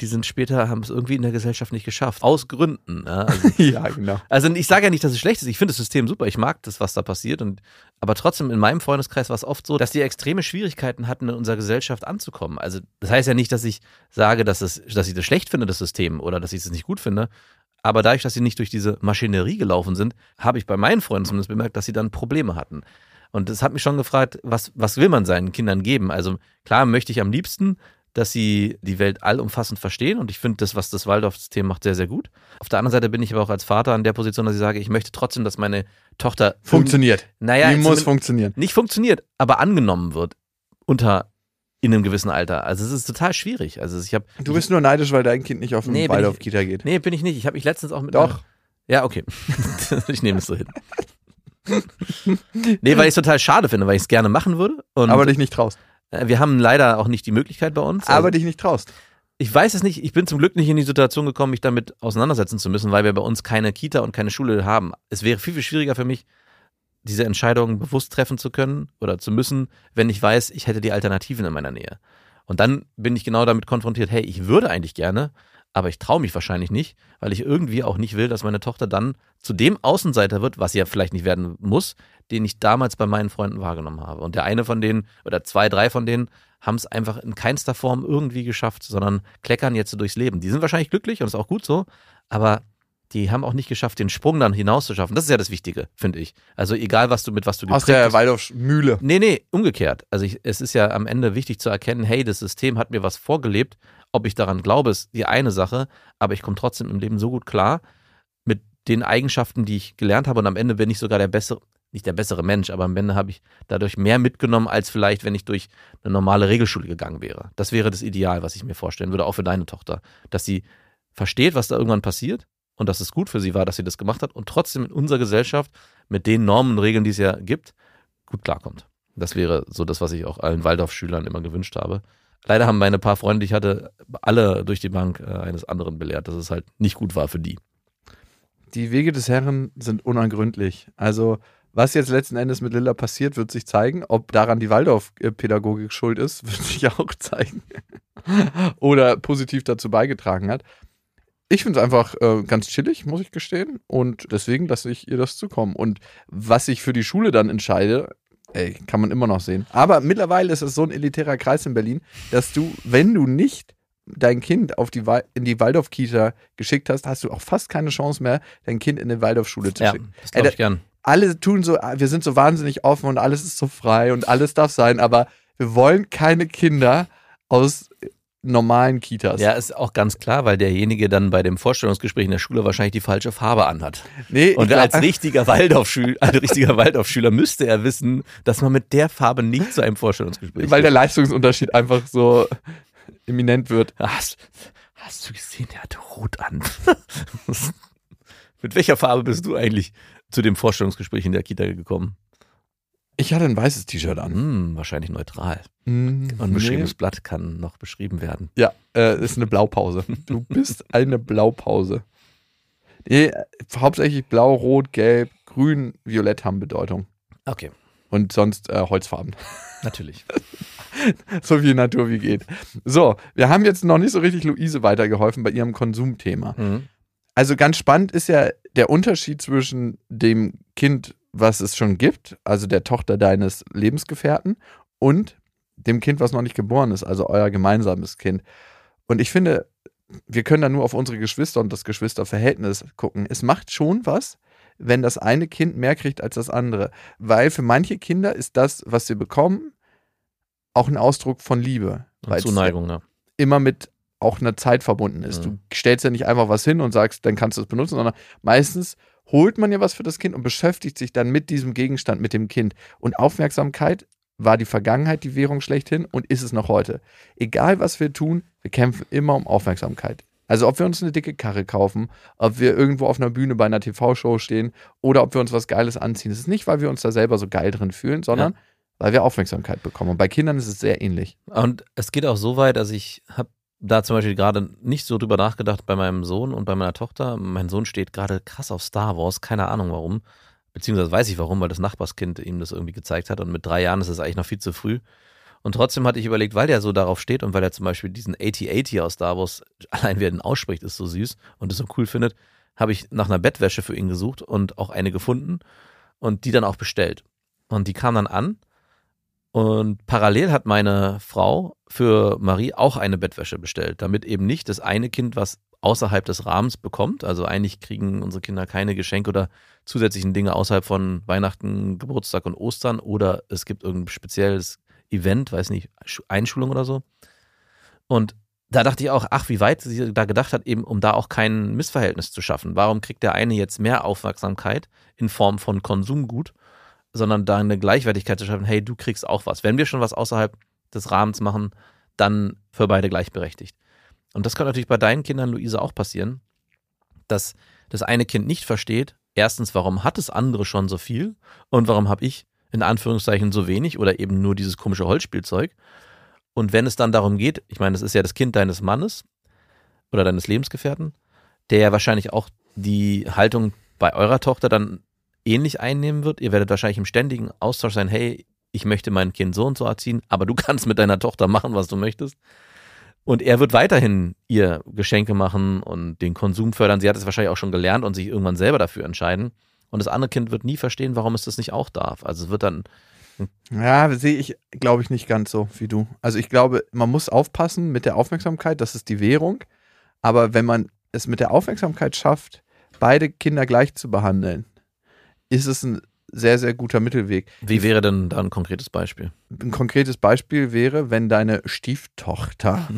die sind später, haben es irgendwie in der Gesellschaft nicht geschafft. Aus Gründen. Ja, also, ja, genau. also ich sage ja nicht, dass es schlecht ist. Ich finde das System super. Ich mag das, was da passiert. Und, aber trotzdem, in meinem Freundeskreis war es oft so, dass die extreme Schwierigkeiten hatten, in unserer Gesellschaft anzukommen. Also das heißt ja nicht, dass ich sage, dass, es, dass ich das schlecht finde, das System, oder dass ich es nicht gut finde. Aber dadurch, dass sie nicht durch diese Maschinerie gelaufen sind, habe ich bei meinen Freunden zumindest bemerkt, dass sie dann Probleme hatten. Und das hat mich schon gefragt, was, was will man seinen Kindern geben? Also klar möchte ich am liebsten, dass sie die Welt allumfassend verstehen. Und ich finde das, was das Waldorf-System macht, sehr, sehr gut. Auf der anderen Seite bin ich aber auch als Vater an der Position, dass ich sage, ich möchte trotzdem, dass meine Tochter Funktioniert. Naja, Die muss funktionieren. nicht funktioniert, aber angenommen wird unter in einem gewissen Alter. Also es ist total schwierig. Also ich habe Du bist nur neidisch, weil dein Kind nicht auf den Nee, Waldorf Kita geht. Nee, bin ich nicht. Ich habe mich letztens auch mit Doch. einer- Ja, okay. ich nehme es so hin. nee, weil ich es total schade finde, weil ich es gerne machen würde. Und aber dich nicht traust. Äh, wir haben leider auch nicht die Möglichkeit bei uns. Aber Also, dich nicht traust. ich weiß es nicht. Ich bin zum Glück nicht in die Situation gekommen, mich damit auseinandersetzen zu müssen, weil wir bei uns keine Kita und keine Schule haben. Es wäre viel, viel schwieriger für mich, diese Entscheidung bewusst treffen zu können oder zu müssen, wenn ich weiß, ich hätte die Alternativen in meiner Nähe. Und dann bin ich genau damit konfrontiert, hey, ich würde eigentlich gerne, aber ich traue mich wahrscheinlich nicht, weil ich irgendwie auch nicht will, dass meine Tochter dann zu dem Außenseiter wird, was sie ja vielleicht nicht werden muss, den ich damals bei meinen Freunden wahrgenommen habe. Und der eine von denen oder zwei, drei von denen haben es einfach in keinster Form irgendwie geschafft, sondern kleckern jetzt so durchs Leben. Die sind wahrscheinlich glücklich und ist auch gut so, aber die haben auch nicht geschafft, den Sprung dann hinauszuschaffen. Das ist ja das Wichtige, finde ich. Also egal, was du mit was du Aus der. Waldorfmühle. Nee, nee, umgekehrt. Also ich, es ist ja am Ende wichtig zu erkennen, hey, das System hat mir was vorgelebt. Ob ich daran glaube, ist die eine Sache, aber ich komme trotzdem im Leben so gut klar mit den Eigenschaften, die ich gelernt habe und am Ende bin ich sogar der bessere, nicht der bessere Mensch, aber am Ende habe ich dadurch mehr mitgenommen, als vielleicht, wenn ich durch eine normale Regelschule gegangen wäre. Das wäre das Ideal, was ich mir vorstellen würde, auch für deine Tochter. Dass sie versteht, was da irgendwann passiert und dass es gut für sie war, dass sie das gemacht hat und trotzdem in unserer Gesellschaft mit den Normen und Regeln, die es ja gibt, gut klarkommt. Das wäre so das, was ich auch allen Waldorf-Schülern immer gewünscht habe. Leider haben meine paar Freunde, die ich hatte, alle durch die Bank äh, eines anderen belehrt, dass es halt nicht gut war für die. Die Wege des Herrn sind unergründlich. Also, was jetzt letzten Endes mit Lilla passiert, wird sich zeigen. Ob daran die Waldorf-Pädagogik schuld ist, wird sich auch zeigen. Oder positiv dazu beigetragen hat. Ich finde es einfach äh, ganz chillig, muss ich gestehen. Und deswegen lasse ich ihr das zukommen. Und was ich für die Schule dann entscheide, Ey, kann man immer noch sehen. Aber mittlerweile ist es so ein elitärer Kreis in Berlin, dass du, wenn du nicht dein Kind auf die Wa- in die Waldorf-Kita geschickt hast, hast du auch fast keine Chance mehr, dein Kind in eine Waldorfschule zu Ja, schicken. das Ey, ich gern. alle tun so, ah, wir sind so wahnsinnig offen und alles ist so frei und alles darf sein, aber wir wollen keine Kinder aus normalen Kitas. Ja, ist auch ganz klar, weil derjenige dann bei dem Vorstellungsgespräch in der Schule wahrscheinlich die falsche Farbe anhat. Nee, Und als richtiger Waldorfschüler, als richtiger Waldorfschüler müsste er wissen, dass man mit der Farbe nicht zu einem Vorstellungsgespräch weil der. Leistungsunterschied einfach so eminent wird. hast, hast du gesehen, der hatte rot an. mit welcher Farbe bist du eigentlich zu dem Vorstellungsgespräch in der Kita gekommen? Ich hatte ein weißes T-Shirt an. Hm, wahrscheinlich neutral. Mm, Und ein nee. beschriebenes Blatt kann noch beschrieben werden. Ja, äh, ist eine Blaupause. Du bist eine Blaupause. Nee, hauptsächlich blau, rot, gelb, grün, violett haben Bedeutung. Okay, Und sonst äh, Holzfarben. natürlich. so viel Natur wie geht. So, wir haben jetzt noch nicht so richtig Luise weitergeholfen bei ihrem Konsumthema. Mhm. Also ganz spannend ist ja der Unterschied zwischen dem Kind, was es schon gibt, also der Tochter deines Lebensgefährten, und dem Kind, was noch nicht geboren ist, also euer gemeinsames Kind. Und ich finde, wir können da nur auf unsere Geschwister und das Geschwisterverhältnis gucken. Es macht schon was, wenn das eine Kind mehr kriegt als das andere. Weil für manche Kinder ist das, was sie bekommen, auch ein Ausdruck von Liebe. Und Weil es Zuneigung, ja. immer mit auch einer Zeit verbunden ist. Mhm. Du stellst ja nicht einfach was hin und sagst, dann kannst du es benutzen, sondern meistens holt man ja was für das Kind und beschäftigt sich dann mit diesem Gegenstand, mit dem Kind. Und Aufmerksamkeit war die Vergangenheit die Währung schlechthin und ist es noch heute. Egal was wir tun, wir kämpfen immer um Aufmerksamkeit. Also ob wir uns eine dicke Karre kaufen, ob wir irgendwo auf einer Bühne bei einer TV-Show stehen oder ob wir uns was Geiles anziehen. Es ist nicht, weil wir uns da selber so geil drin fühlen, sondern weil wir Aufmerksamkeit bekommen. Und bei Kindern ist es sehr ähnlich. Und es geht auch so weit, dass ich habe da zum Beispiel gerade nicht so drüber nachgedacht bei meinem Sohn und bei meiner Tochter. Mein Sohn steht gerade krass auf Star Wars, keine Ahnung warum. Beziehungsweise weiß ich warum, weil das Nachbarskind ihm das irgendwie gezeigt hat und mit drei Jahren ist es eigentlich noch viel zu früh. Und trotzdem hatte ich überlegt, weil der so darauf steht und weil er zum Beispiel diesen AT-80 aus Star Wars, allein wer den ausspricht, ist so süß und es so cool findet, habe ich nach einer Bettwäsche für ihn gesucht und auch eine gefunden und die dann auch bestellt. Und die kam dann an und parallel hat meine Frau für Marie auch eine Bettwäsche bestellt, damit eben nicht das eine Kind, was außerhalb des Rahmens bekommt. Also eigentlich kriegen unsere Kinder keine Geschenke oder zusätzlichen Dinge außerhalb von Weihnachten, Geburtstag und Ostern oder es gibt irgendein spezielles Event, weiß nicht, Schu- Einschulung oder so. Und da dachte ich auch, ach, wie weit sie da gedacht hat, eben um da auch kein Missverhältnis zu schaffen. Warum kriegt der eine jetzt mehr Aufmerksamkeit in Form von Konsumgut, sondern da eine Gleichwertigkeit zu schaffen, hey, du kriegst auch was. Wenn wir schon was außerhalb des Rahmens machen, dann für beide gleichberechtigt. Und das kann natürlich bei deinen Kindern, Luise, auch passieren, dass das eine Kind nicht versteht, erstens, warum hat das andere schon so viel und warum habe ich in Anführungszeichen so wenig oder eben nur dieses komische Holzspielzeug. Und wenn es dann darum geht, ich meine, das ist ja das Kind deines Mannes oder deines Lebensgefährten, der ja wahrscheinlich auch die Haltung bei eurer Tochter dann ähnlich einnehmen wird. Ihr werdet wahrscheinlich im ständigen Austausch sein, hey, ich möchte mein Kind so und so erziehen, aber du kannst mit deiner Tochter machen, was du möchtest. Und er wird weiterhin ihr Geschenke machen und den Konsum fördern. Sie hat es wahrscheinlich auch schon gelernt und sich irgendwann selber dafür entscheiden. Und das andere Kind wird nie verstehen, warum es das nicht auch darf. Also es wird dann, Ja, sehe ich, glaube ich, nicht ganz so wie du. Also ich glaube, man muss aufpassen mit der Aufmerksamkeit, das ist die Währung. Aber wenn man es mit der Aufmerksamkeit schafft, beide Kinder gleich zu behandeln, ist es ein sehr, sehr guter Mittelweg. wie wäre denn da ein konkretes Beispiel? Ein konkretes Beispiel wäre, wenn deine Stieftochter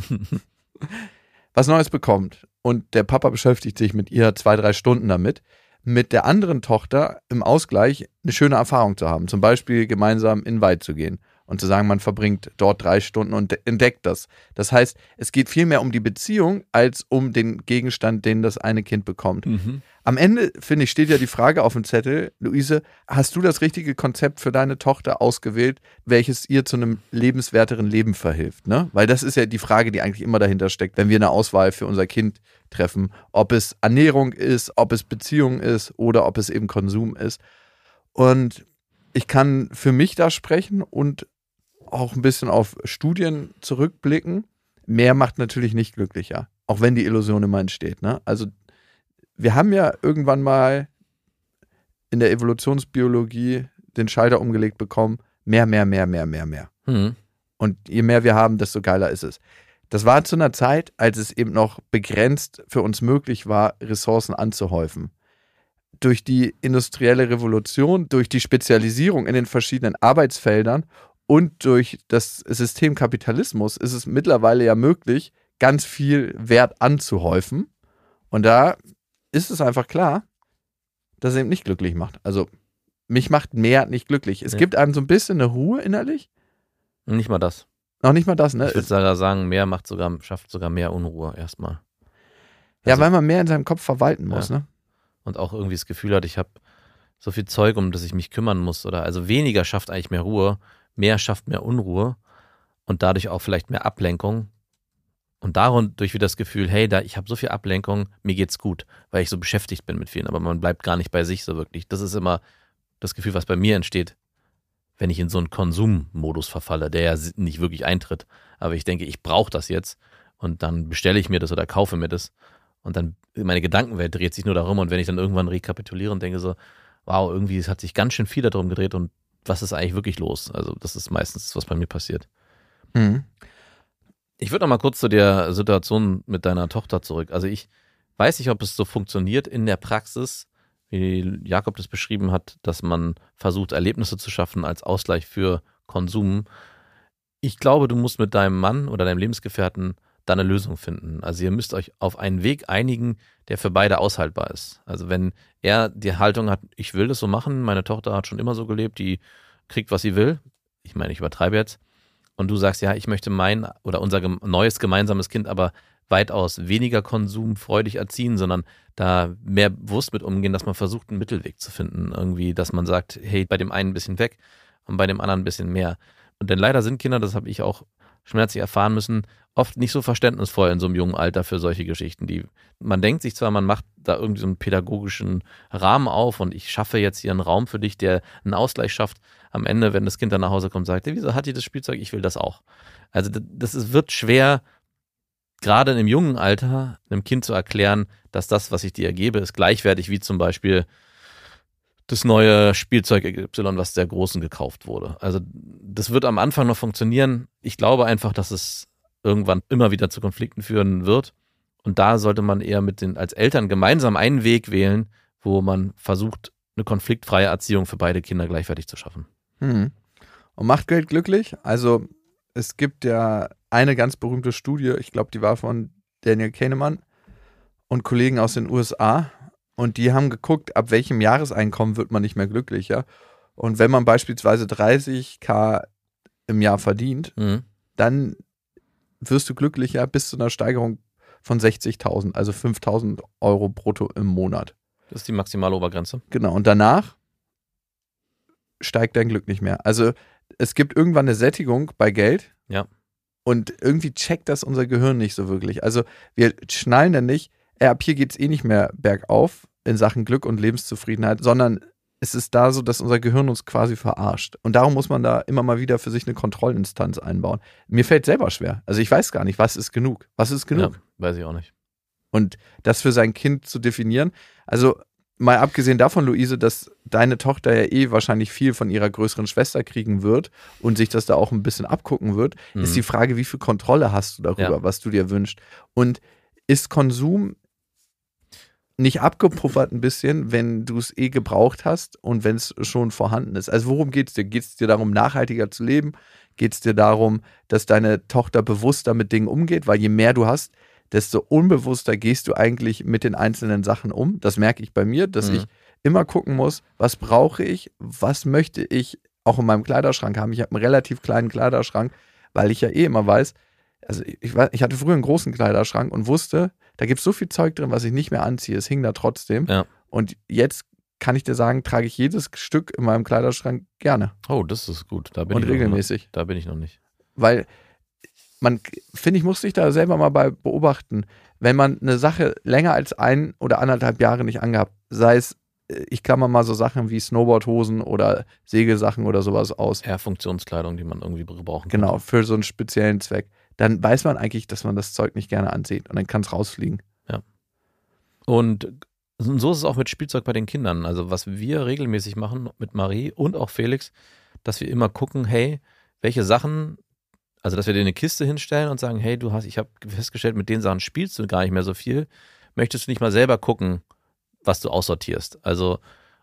was Neues bekommt und der Papa beschäftigt sich mit ihr zwei, drei Stunden damit, mit der anderen Tochter im Ausgleich eine schöne Erfahrung zu haben. Zum Beispiel gemeinsam in den Wald zu gehen und zu sagen, man verbringt dort drei Stunden und entdeckt das. Das heißt, es geht viel mehr um die Beziehung als um den Gegenstand, den das eine Kind bekommt. Am Ende, finde ich, steht ja die Frage auf dem Zettel, Luise, hast du das richtige Konzept für deine Tochter ausgewählt, welches ihr zu einem lebenswerteren Leben verhilft? Ne? Weil das ist ja die Frage, die eigentlich immer dahinter steckt, wenn wir eine Auswahl für unser Kind treffen, ob es Ernährung ist, ob es Beziehung ist oder ob es eben Konsum ist. Und ich kann für mich da sprechen und auch ein bisschen auf Studien zurückblicken. Mehr macht natürlich nicht glücklicher, auch wenn die Illusion immer entsteht. Ne? Also wir haben ja irgendwann mal in der Evolutionsbiologie den Schalter umgelegt bekommen, mehr, mehr, mehr, mehr, mehr, mehr. Hm. Und je mehr wir haben, desto geiler ist es. Das war zu einer Zeit, als es eben noch begrenzt für uns möglich war, Ressourcen anzuhäufen. Durch die industrielle Revolution, durch die Spezialisierung in den verschiedenen Arbeitsfeldern und durch das System Kapitalismus ist es mittlerweile ja möglich, ganz viel Wert anzuhäufen. Und da ist es einfach klar, dass es eben nicht glücklich macht. Also mich macht mehr nicht glücklich. Es Ja. gibt einem so ein bisschen eine Ruhe innerlich. Nicht mal das. Noch nicht mal das, ne? Ich würde sogar sagen, mehr macht sogar, schafft sogar mehr Unruhe erstmal. ja, also- weil man mehr in seinem Kopf verwalten muss, Ja. ne? Und auch irgendwie das Gefühl hat, ich habe so viel Zeug, um das ich mich kümmern muss. Oder also weniger schafft eigentlich mehr Ruhe, mehr schafft mehr Unruhe und dadurch auch vielleicht mehr Ablenkung. Und dadurch wieder das Gefühl, hey, da ich habe so viel Ablenkung, mir geht's gut, weil ich so beschäftigt bin mit vielen, aber man bleibt gar nicht bei sich so wirklich. Das ist immer das Gefühl, was bei mir entsteht, wenn ich in so einen Konsummodus verfalle, der ja nicht wirklich eintritt. Aber ich denke, ich brauche das jetzt und dann bestelle ich mir das oder kaufe mir das und dann meine Gedankenwelt dreht sich nur darum und wenn ich dann irgendwann rekapituliere und denke so, wow, irgendwie hat sich ganz schön viel darum gedreht und was ist eigentlich wirklich los? Also das ist meistens, was bei mir passiert. Mhm. Ich würde noch mal kurz zu der Situation mit deiner Tochter zurück. Also ich weiß nicht, ob es so funktioniert in der Praxis, wie Jakob das beschrieben hat, dass man versucht, Erlebnisse zu schaffen als Ausgleich für Konsum. Ich glaube, du musst mit deinem Mann oder deinem Lebensgefährten da eine Lösung finden. Also ihr müsst euch auf einen Weg einigen, der für beide aushaltbar ist. Also wenn er die Haltung hat, ich will das so machen, meine Tochter hat schon immer so gelebt, die kriegt, was sie will. Ich meine, ich übertreibe jetzt und du sagst, ja, ich möchte mein oder unser neues gemeinsames Kind aber weitaus weniger konsumfreudig erziehen, sondern da mehr bewusst mit umgehen, dass man versucht, einen Mittelweg zu finden. Irgendwie, dass man sagt, hey, bei dem einen ein bisschen weg und bei dem anderen ein bisschen mehr. Und denn leider sind Kinder, das habe ich auch schmerzlich erfahren müssen, oft nicht so verständnisvoll in so einem jungen Alter für solche Geschichten. Die, man denkt sich zwar, man macht da irgendwie so einen pädagogischen Rahmen auf und ich schaffe jetzt hier einen Raum für dich, der einen Ausgleich schafft. Am Ende, wenn das Kind dann nach Hause kommt, sagt er, wieso hat die das Spielzeug? Ich will das auch. Also das, ist, wird schwer, gerade in einem jungen Alter einem Kind zu erklären, dass das, was ich dir gebe, ist gleichwertig wie zum Beispiel das neue Spielzeug Y, was der Großen gekauft wurde. Also das wird am Anfang noch funktionieren. Ich glaube einfach, dass es irgendwann immer wieder zu Konflikten führen wird. Und da sollte man eher mit den als Eltern gemeinsam einen Weg wählen, wo man versucht, eine konfliktfreie Erziehung für beide Kinder gleichwertig zu schaffen. Mhm. Und macht Geld glücklich? Also es gibt ja eine ganz berühmte Studie, ich glaube, die war von Daniel Kahneman und Kollegen aus den USA. Und die haben geguckt, ab welchem Jahreseinkommen wird man nicht mehr glücklicher. Und wenn man beispielsweise 30k im Jahr verdient, Mhm. dann wirst du glücklicher bis zu einer Steigerung von 60.000, also 5.000 Euro brutto im Monat. Das ist die maximale Obergrenze. Genau, und danach steigt dein Glück nicht mehr. Also es gibt irgendwann eine Sättigung bei Geld. Ja. Und irgendwie checkt das unser Gehirn nicht so wirklich. Also wir schnallen dann nicht, ab hier geht es eh nicht mehr bergauf in Sachen Glück und Lebenszufriedenheit, sondern es ist da so, dass unser Gehirn uns quasi verarscht. Und darum muss man da immer mal wieder für sich eine Kontrollinstanz einbauen. Mir fällt selber schwer. Also ich weiß gar nicht, was ist genug? Was ist genug? Ja, weiß ich auch nicht. Und das für sein Kind zu definieren. Also mal abgesehen davon, Luise, dass deine Tochter ja eh wahrscheinlich viel von ihrer größeren Schwester kriegen wird und sich das da auch ein bisschen abgucken wird, Mhm. ist die Frage, wie viel Kontrolle hast du darüber, Ja. was du dir wünschst. Und ist Konsum nicht abgepuffert ein bisschen, wenn du es eh gebraucht hast und wenn es schon vorhanden ist? Also worum geht es dir? Geht es dir darum, nachhaltiger zu leben? Geht es dir darum, dass deine Tochter bewusster mit Dingen umgeht? Weil je mehr du hast, desto unbewusster gehst du eigentlich mit den einzelnen Sachen um. Das merke ich bei mir, dass Mhm. ich immer gucken muss, was brauche ich, was möchte ich auch in meinem Kleiderschrank haben. Ich habe einen relativ kleinen Kleiderschrank, weil ich ja eh immer weiß, also ich, ich hatte früher einen großen Kleiderschrank und wusste, da gibt es so viel Zeug drin, was ich nicht mehr anziehe. Es hing da trotzdem. Ja. Und jetzt kann ich dir sagen, trage ich jedes Stück in meinem Kleiderschrank gerne Oh, das ist gut. Da bin und ich noch- regelmäßig. Da bin ich noch nicht. Weil man, finde ich, muss sich da selber mal bei beobachten. Wenn man eine Sache länger als ein oder anderthalb Jahre nicht angehabt, sei es, äh, ich klammer mal so Sachen wie Snowboardhosen oder Segelsachen oder sowas aus, Eher Funktionskleidung, die man irgendwie brauchen kann. genau, für so einen speziellen Zweck, dann weiß man eigentlich, dass man das Zeug nicht gerne ansieht und dann kann es rausfliegen. Und so ist es auch mit Spielzeug bei den Kindern. Also was wir regelmäßig machen mit Marie und auch Felix, dass wir immer gucken, hey, welche Sachen, also dass wir dir eine Kiste hinstellen und sagen, hey, du hast, ich habe festgestellt, mit den Sachen spielst du gar nicht mehr so viel. Möchtest du nicht mal selber gucken, was du aussortierst? Also,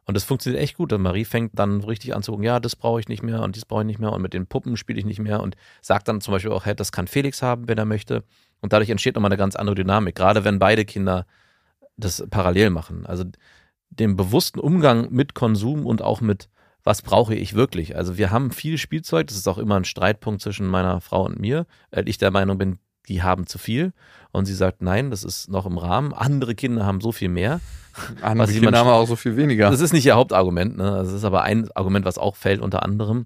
und das funktioniert echt gut. Und Marie fängt dann richtig an zu gucken, ja, das brauche ich nicht mehr und dies brauche ich nicht mehr und mit den Puppen spiele ich nicht mehr und sagt dann zum Beispiel auch, hey, das kann Felix haben, wenn er möchte. Und dadurch entsteht nochmal eine ganz andere Dynamik, gerade wenn beide Kinder das parallel machen. Also den bewussten Umgang mit Konsum und auch mit, was brauche ich wirklich. Also wir haben viel Spielzeug, das ist auch immer ein Streitpunkt zwischen meiner Frau und mir, weil ich der Meinung bin, die haben zu viel. Und sie sagt, nein, das ist noch im Rahmen. Andere Kinder haben so viel mehr. Andere Was Kinder haben auch so viel weniger. Das ist nicht ihr Hauptargument, ne? Das ist aber ein Argument, was auch fällt unter anderem.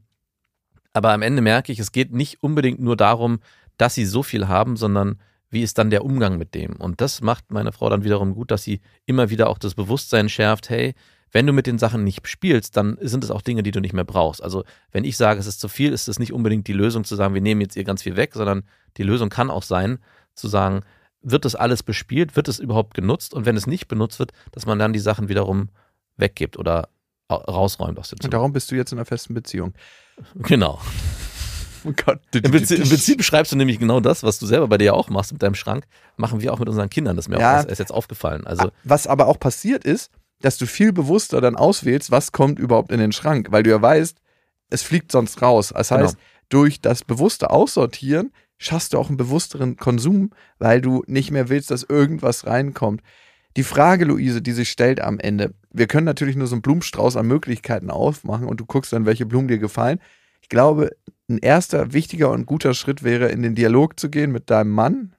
Aber am Ende merke ich, es geht nicht unbedingt nur darum, dass sie so viel haben, sondern wie ist dann der Umgang mit dem? Und das macht meine Frau dann wiederum gut, dass sie immer wieder auch das Bewusstsein schärft, hey, wenn du mit den Sachen nicht spielst, dann sind es auch Dinge, die du nicht mehr brauchst. Also wenn ich sage, es ist zu viel, ist es nicht unbedingt die Lösung zu sagen, wir nehmen jetzt ihr ganz viel weg, sondern die Lösung kann auch sein, zu sagen, wird das alles bespielt, wird es überhaupt genutzt? Und wenn es nicht benutzt wird, dass man dann die Sachen wiederum weggibt oder au- rausräumt aus dem Und Zimmer. darum bist du jetzt in einer festen Beziehung. Genau. Oh Gott. Im Prinzip, Im Prinzip beschreibst du nämlich genau das, was du selber bei dir ja auch machst mit deinem Schrank, machen wir auch mit unseren Kindern. Das ist mir Ja. auch erst- erst jetzt aufgefallen. Also Was aber auch passiert ist, dass du viel bewusster dann auswählst, was kommt überhaupt in den Schrank, weil du ja weißt, es fliegt sonst raus. Das Genau. heißt, durch das bewusste Aussortieren schaffst du auch einen bewussteren Konsum, weil du nicht mehr willst, dass irgendwas reinkommt. Die Frage, Luise, die sich stellt am Ende, wir können natürlich nur so einen Blumenstrauß an Möglichkeiten aufmachen und du guckst dann, welche Blumen dir gefallen. Ich glaube, ein erster wichtiger und guter Schritt wäre, in den Dialog zu gehen mit deinem Mann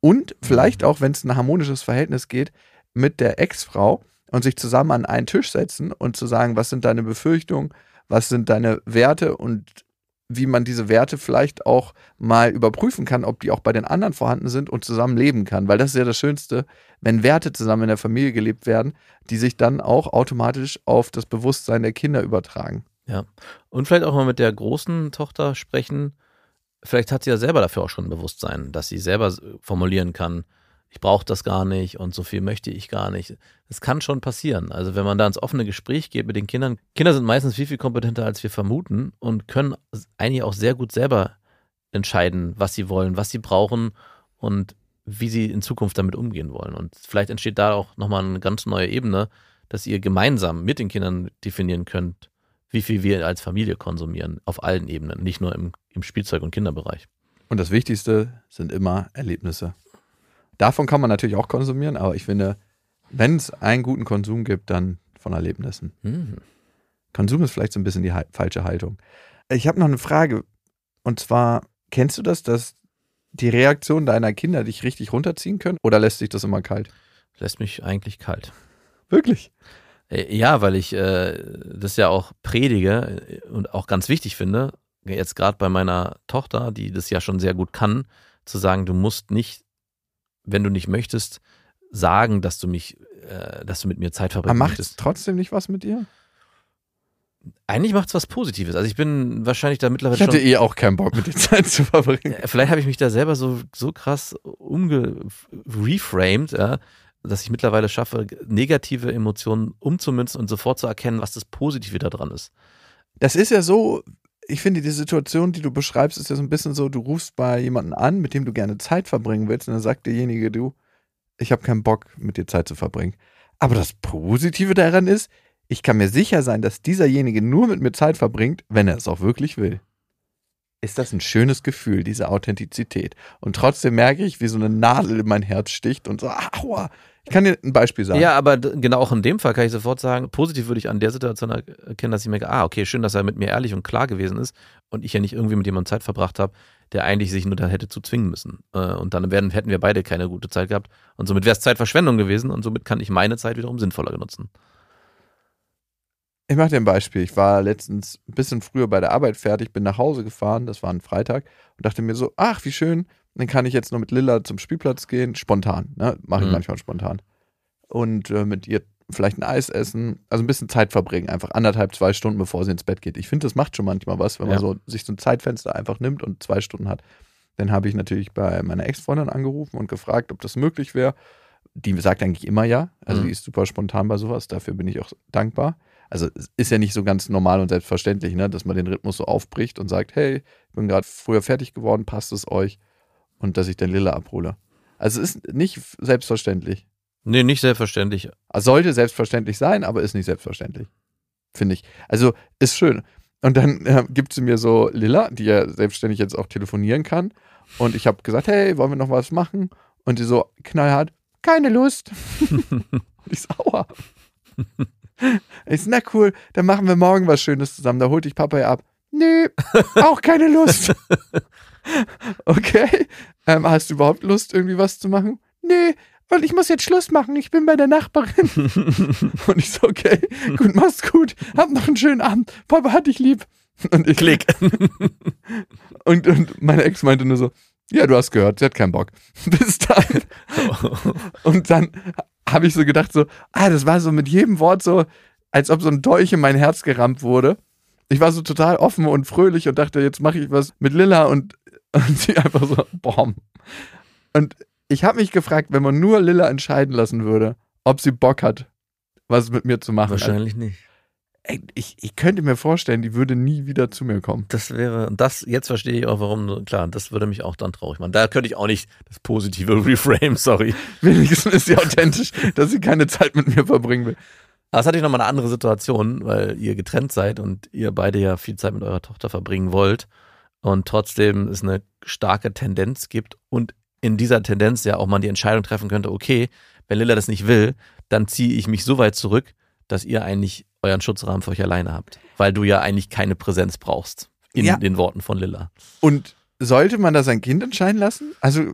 und vielleicht auch, wenn es ein harmonisches Verhältnis geht, mit der Ex-Frau und sich zusammen an einen Tisch setzen und zu sagen, was sind deine Befürchtungen, was sind deine Werte und wie man diese Werte vielleicht auch mal überprüfen kann, ob die auch bei den anderen vorhanden sind und zusammen leben kann. Weil das ist ja das Schönste, wenn Werte zusammen in der Familie gelebt werden, die sich dann auch automatisch auf das Bewusstsein der Kinder übertragen. Ja. Und vielleicht auch mal mit der großen Tochter sprechen. Vielleicht hat sie ja selber dafür auch schon ein Bewusstsein, dass sie selber formulieren kann, ich brauche das gar nicht und so viel möchte ich gar nicht. Das kann schon passieren. Also wenn man da ins offene Gespräch geht mit den Kindern, Kinder sind meistens viel, viel kompetenter, als wir vermuten und können eigentlich auch sehr gut selber entscheiden, was sie wollen, was sie brauchen und wie sie in Zukunft damit umgehen wollen. Und vielleicht entsteht da auch nochmal eine ganz neue Ebene, dass ihr gemeinsam mit den Kindern definieren könnt, wie viel wir als Familie konsumieren, auf allen Ebenen, nicht nur im, im Spielzeug- und Kinderbereich. Und das Wichtigste sind immer Erlebnisse. Davon kann man natürlich auch konsumieren, aber ich finde, wenn es einen guten Konsum gibt, dann von Erlebnissen. Mhm. Konsum ist vielleicht so ein bisschen die falsche Haltung. Ich habe noch eine Frage. Und zwar, kennst du das, dass die Reaktion deiner Kinder dich richtig runterziehen können? Oder lässt sich das immer kalt? Lässt mich eigentlich kalt. Wirklich? Äh, Ja, weil ich äh, das ja auch predige äh, und auch ganz wichtig finde, jetzt gerade bei meiner Tochter, die das ja schon sehr gut kann, zu sagen, du musst nicht, wenn du nicht möchtest, sagen, dass du mich, äh, dass du mit mir Zeit Aber verbringen macht es trotzdem nicht was mit dir? Eigentlich macht es was Positives. Also ich bin wahrscheinlich da mittlerweile Ich hatte schon. eh auch keinen Bock, mit dir Zeit zu verbringen. Ja, Vielleicht habe ich mich da selber so, so krass umgereframed, ja, dass ich mittlerweile schaffe, negative Emotionen umzumünzen und sofort zu erkennen, was das Positive daran ist. Das ist ja so, ich finde, die Situation, die du beschreibst, ist ja so ein bisschen so, du rufst bei jemandem an, mit dem du gerne Zeit verbringen willst, und dann sagt derjenige, du, ich habe keinen Bock, mit dir Zeit zu verbringen. Aber das Positive daran ist, ich kann mir sicher sein, dass dieserjenige nur mit mir Zeit verbringt, wenn er es auch wirklich will. Ist das ein schönes Gefühl, diese Authentizität. Und trotzdem merke ich, wie so eine Nadel in mein Herz sticht und so, aua. Ich kann dir ein Beispiel sagen. Ja, aber genau auch in dem Fall kann ich sofort sagen, positiv würde ich an der Situation erkennen, dass ich merke, ah, okay, schön, dass er mit mir ehrlich und klar gewesen ist und ich ja nicht irgendwie mit jemandem Zeit verbracht habe, der eigentlich sich nur da hätte zu zwingen müssen. Äh, Und dann werden, hätten wir beide keine gute Zeit gehabt und somit wäre es Zeitverschwendung gewesen und somit kann ich meine Zeit wiederum sinnvoller benutzen. Ich mache dir ein Beispiel. Ich war letztens ein bisschen früher bei der Arbeit fertig, bin nach Hause gefahren, das war ein Freitag, und dachte mir so, ach, wie schön, dann kann ich jetzt noch mit Lilla zum Spielplatz gehen, spontan, ne? Mache ich Mhm. manchmal spontan. Und äh, mit ihr vielleicht ein Eis essen, also ein bisschen Zeit verbringen, einfach anderthalb, zwei Stunden, bevor sie ins Bett geht. Ich finde, das macht schon manchmal was, wenn man Ja. so sich so ein Zeitfenster einfach nimmt und zwei Stunden hat. Dann habe ich natürlich bei meiner Ex-Freundin angerufen und gefragt, ob das möglich wäre. Die sagt eigentlich immer ja. Also Mhm. die ist super spontan bei sowas, dafür bin ich auch dankbar. Also es ist ja nicht so ganz normal und selbstverständlich, ne, dass man den Rhythmus so aufbricht und sagt, hey, ich bin gerade früher fertig geworden, passt es euch? Und dass ich dann Lilla abhole. Also es ist nicht selbstverständlich. Nee, nicht selbstverständlich. Also sollte selbstverständlich sein, aber ist nicht selbstverständlich. Finde ich. Also ist schön. Und dann äh, gibt sie mir so Lilla, die ja selbstständig jetzt auch telefonieren kann. Und ich habe gesagt, hey, wollen wir noch was machen? Und sie so knallhart, keine Lust. und ich sauer. Ich so, na cool, dann machen wir morgen was Schönes zusammen. Da holt dich Papa ja ab. Nö, auch keine Lust. okay, ähm, hast du überhaupt Lust, irgendwie was zu machen? Nee, weil ich muss jetzt Schluss machen. Ich bin bei der Nachbarin. und ich so, okay, gut, mach's gut. Hab noch einen schönen Abend. Papa hat dich lieb. Und ich Klick. und, und meine Ex meinte nur so, ja, du hast gehört, sie hat keinen Bock. Bis dann. Und dann habe ich so gedacht, so, ah, das war so mit jedem Wort so, als ob so ein Dolch in mein Herz gerammt wurde. Ich war so total offen und fröhlich und dachte, jetzt mache ich was mit Lilla und, und sie einfach so, boom. Und ich habe mich gefragt, wenn man nur Lilla entscheiden lassen würde, ob sie Bock hat, was mit mir zu machen. Wahrscheinlich nicht. Ey, ich, ich könnte mir vorstellen, die würde nie wieder zu mir kommen. Das wäre, das, jetzt verstehe ich auch, warum, klar, das würde mich auch dann traurig machen. Da könnte ich auch nicht das positive Reframe, sorry. Wenigstens ist sie authentisch, dass sie keine Zeit mit mir verbringen will. Aber es ist natürlich nochmal eine andere Situation, weil ihr getrennt seid und ihr beide ja viel Zeit mit eurer Tochter verbringen wollt und trotzdem es eine starke Tendenz gibt und in dieser Tendenz ja auch man die Entscheidung treffen könnte, okay, wenn Lilla das nicht will, dann ziehe ich mich so weit zurück, dass ihr eigentlich euren Schutzrahmen für euch alleine habt. Weil du ja eigentlich keine Präsenz brauchst. In Ja. den Worten von Lilla. Und sollte man da sein Kind entscheiden lassen? Also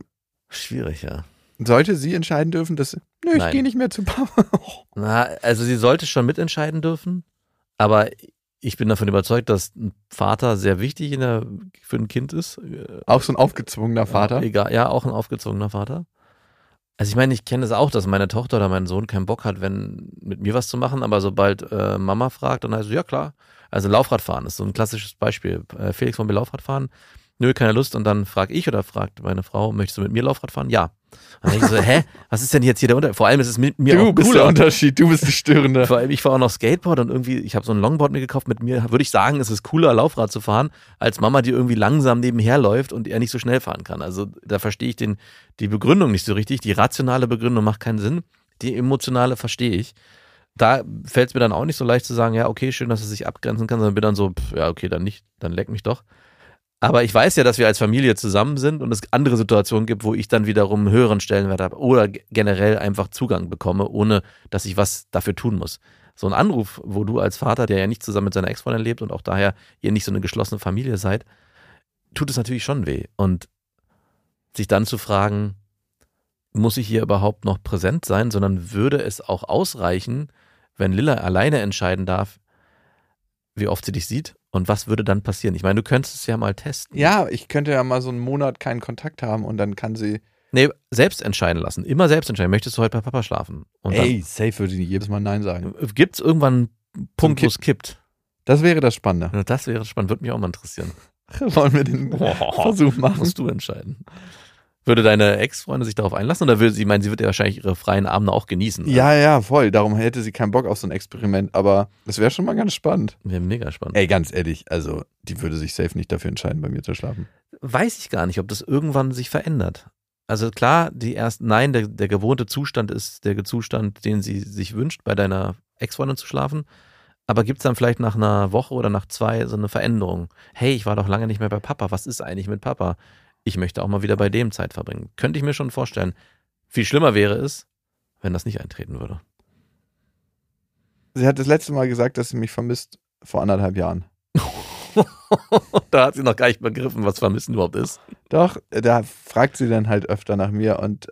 Schwierig, ja. sollte sie entscheiden dürfen, dass, nö, ich gehe nicht mehr zu Papa. Na, also sie sollte schon mitentscheiden dürfen, aber ich bin davon überzeugt, dass ein Vater sehr wichtig der, für ein Kind ist. Auch so ein aufgezwungener Vater. Egal, ja, auch ein aufgezogener Vater. Also ich meine, ich kenne es auch, dass meine Tochter oder mein Sohn keinen Bock hat, wenn mit mir was zu machen, aber sobald äh, Mama fragt, dann heißt es, ja klar. Also Laufradfahren ist so ein klassisches Beispiel. Äh, Felix wollen wir Laufrad fahren? Nö, keine Lust. Und dann frage ich oder fragt meine Frau, möchtest du mit mir Laufrad fahren? Ja. Dann denke ich so, hä, was ist denn jetzt hier der Unterschied? Vor allem ist es mit mir Du bist cooler. der Unterschied, du bist die Störende. Vor allem, ich fahre auch noch Skateboard und irgendwie, ich habe so ein Longboard mir gekauft. Mit mir würde ich sagen, es ist cooler, Laufrad zu fahren, als Mama, die irgendwie langsam nebenher läuft und er nicht so schnell fahren kann. Also da verstehe ich den, die Begründung nicht so richtig. Die rationale Begründung macht keinen Sinn. Die emotionale verstehe ich. Da fällt es mir dann auch nicht so leicht zu sagen, ja, okay, schön, dass es sich abgrenzen kann, sondern bin dann so, pff, ja, okay, dann nicht, dann leck mich doch. Aber ich weiß ja, dass wir als Familie zusammen sind und es andere Situationen gibt, wo ich dann wiederum einen höheren Stellenwert habe oder generell einfach Zugang bekomme, ohne dass ich was dafür tun muss. So ein Anruf, wo du als Vater, der ja nicht zusammen mit seiner Ex-Freundin lebt und auch daher ihr nicht so eine geschlossene Familie seid, tut es natürlich schon weh. Und sich dann zu fragen, muss ich hier überhaupt noch präsent sein, sondern würde es auch ausreichen, wenn Lilla alleine entscheiden darf, wie oft sie dich sieht und was würde dann passieren? Ich meine, du könntest es ja mal testen. Ja, ich könnte ja mal so einen Monat keinen Kontakt haben und dann kann sie, Nee, selbst entscheiden lassen. Immer selbst entscheiden. Möchtest du heute bei Papa schlafen? Und ey, safe würde die jedes Mal Nein sagen. dann gibt es irgendwann einen Punkt, wo es kippt. Das wäre das Spannende. Ja, Das wäre spannend, würde mich auch mal interessieren. Wollen wir den Versuch machen? Musst du entscheiden. Würde deine Ex-Freundin sich darauf einlassen oder würde sie, ich meine, sie wird ja wahrscheinlich ihre freien Abende auch genießen. Ja, ja, voll. Darum hätte sie keinen Bock auf so ein Experiment, aber das wäre schon mal ganz spannend. Wäre mega spannend. Ey, ganz ehrlich, also die würde sich safe nicht dafür entscheiden, bei mir zu schlafen. Weiß ich gar nicht, ob das irgendwann sich verändert. Also klar, die ersten, nein, der, der gewohnte Zustand ist der Zustand, den sie sich wünscht, bei deiner Ex-Freundin zu schlafen. Aber gibt es dann vielleicht nach einer Woche oder nach zwei so eine Veränderung? Hey, ich war doch lange nicht mehr bei Papa. Was ist eigentlich mit Papa? Ich möchte auch mal wieder bei dem Zeit verbringen. Könnte ich mir schon vorstellen. Viel schlimmer wäre es, wenn das nicht eintreten würde. Sie hat das letzte Mal gesagt, dass sie mich vermisst vor anderthalb Jahren. da hat sie noch gar nicht begriffen, was Vermissen überhaupt ist. Doch, da fragt sie dann halt öfter nach mir und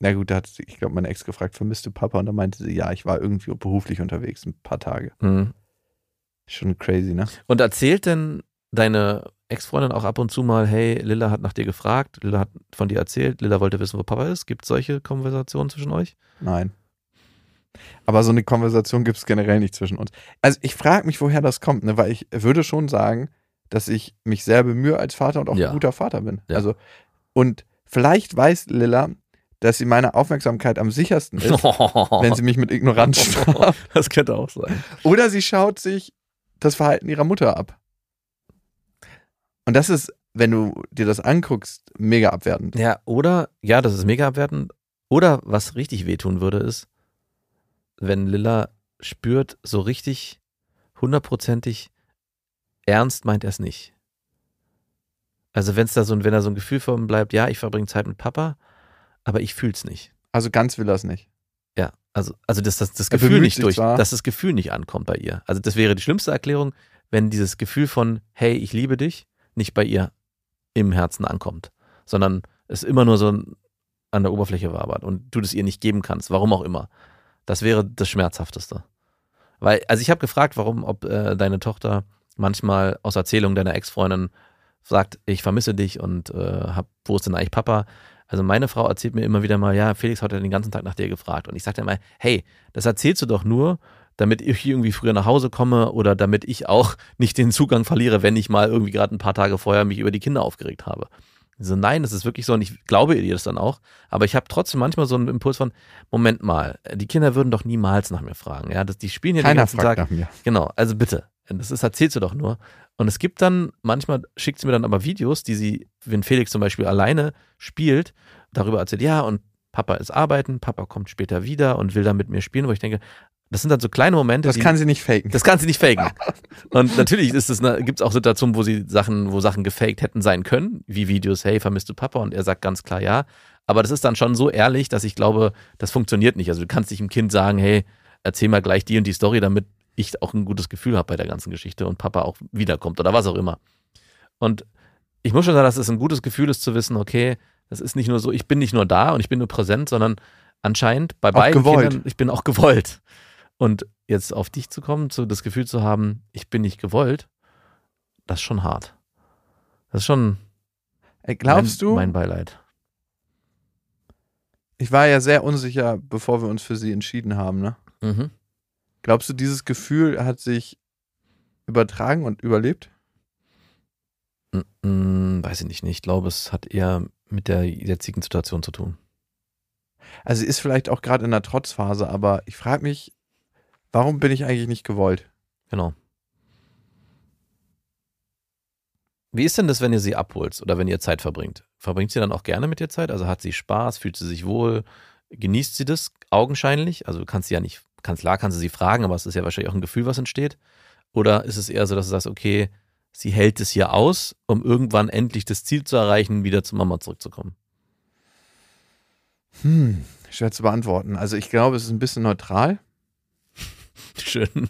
na gut, da hat sie, ich glaube, meine Ex gefragt, vermisst du Papa? Und da meinte sie, ja, ich war irgendwie beruflich unterwegs, ein paar Tage. Hm. Schon crazy, ne? Und erzählt denn deine Ex-Freundin auch ab und zu mal, hey, Lilla hat nach dir gefragt, Lilla hat von dir erzählt, Lilla wollte wissen, wo Papa ist. Gibt es solche Konversationen zwischen euch? Nein. Aber so eine Konversation gibt es generell nicht zwischen uns. Also ich frage mich, woher das kommt, ne? weil ich würde schon sagen, dass ich mich sehr bemühe als Vater und auch Ja. ein guter Vater bin. Ja. Also, und vielleicht weiß Lilla, dass sie meine Aufmerksamkeit am sichersten ist, wenn sie mich mit Ignoranz straft. das könnte auch sein. Oder sie schaut sich das Verhalten ihrer Mutter ab. Und das ist, wenn du dir das anguckst, mega abwertend. Ja, oder, ja, das ist mega abwertend. Oder was richtig wehtun würde, ist, wenn Lilla spürt, so richtig hundertprozentig ernst meint er es nicht. Also wenn es da so ein, wenn da so ein Gefühl ihm bleibt, ja, ich verbringe Zeit mit Papa, aber ich fühl's nicht. Also ganz will er es nicht. Ja, also, also dass das, das Gefühl nicht durch, zwar. dass das Gefühl nicht ankommt bei ihr. Also das wäre die schlimmste Erklärung, wenn dieses Gefühl von, hey, ich liebe dich, nicht bei ihr im Herzen ankommt, sondern es immer nur so an der Oberfläche wabert und du das ihr nicht geben kannst, warum auch immer. Das wäre das Schmerzhafteste. Weil, also ich habe gefragt, warum, ob äh, deine Tochter manchmal aus Erzählungen deiner Ex-Freundin sagt, ich vermisse dich und äh, hab, wo ist denn eigentlich Papa? Also meine Frau erzählt mir immer wieder mal, ja, Felix hat ja den ganzen Tag nach dir gefragt. Und ich sagte immer, hey, das erzählst du doch nur, damit ich irgendwie früher nach Hause komme oder damit ich auch nicht den Zugang verliere, wenn ich mal irgendwie gerade ein paar Tage vorher mich über die Kinder aufgeregt habe. So, nein, das ist wirklich so und ich glaube ihr das dann auch. Aber ich habe trotzdem manchmal so einen Impuls von, Moment mal, die Kinder würden doch niemals nach mir fragen. Ja, das, die spielen ja den Keiner ganzen fragt Tag. nach mir. Genau, also bitte. Das ist, erzählst du doch nur. Und es gibt dann, manchmal schickt sie mir dann aber Videos, die sie, wenn Felix zum Beispiel alleine spielt, darüber erzählt, ja, und Papa ist arbeiten, Papa kommt später wieder und will dann mit mir spielen, wo ich denke, das sind dann so kleine Momente, Das die, kann sie nicht faken. das kann sie nicht faken. Und natürlich ist es, gibt es auch Situationen, wo sie Sachen, wo Sachen gefaked hätten sein können, wie Videos, hey, vermisst du Papa? Und er sagt ganz klar ja. Aber das ist dann schon so ehrlich, dass ich glaube, das funktioniert nicht. Also du kannst nicht dem Kind sagen, hey, erzähl mal gleich die und die Story, damit ich auch ein gutes Gefühl habe bei der ganzen Geschichte und Papa auch wiederkommt oder was auch immer. Und ich muss schon sagen, dass es ein gutes Gefühl ist zu wissen, okay, das ist nicht nur so, ich bin nicht nur da und ich bin nur präsent, sondern anscheinend bei beiden gewollt. Kindern, ich bin auch gewollt. Und jetzt auf dich zu kommen, so das Gefühl zu haben, ich bin nicht gewollt, das ist schon hart. Das ist schon Ey, glaubst mein, du? mein Beileid. ich war ja sehr unsicher, bevor wir uns für sie entschieden haben. Ne? Mhm. Glaubst du, dieses Gefühl hat sich übertragen und überlebt? Mm, mm, weiß ich nicht. Ich glaube, es hat eher mit der jetzigen Situation zu tun. Also sie ist vielleicht auch gerade in einer Trotzphase, aber ich frage mich, warum bin ich eigentlich nicht gewollt? Genau. Wie ist denn das, wenn ihr sie abholt oder wenn ihr Zeit verbringt? Verbringt sie dann auch gerne mit dir Zeit? Also hat sie Spaß, fühlt sie sich wohl? Genießt sie das augenscheinlich? Also du kannst sie ja nicht, kannst, klar kannst du sie fragen, aber es ist ja wahrscheinlich auch ein Gefühl, was entsteht. Oder ist es eher so, dass du sagst, okay, sie hält es hier aus, um irgendwann endlich das Ziel zu erreichen, wieder zu Mama zurückzukommen? Hm, schwer zu beantworten. Also ich glaube, es ist ein bisschen neutral. Schön.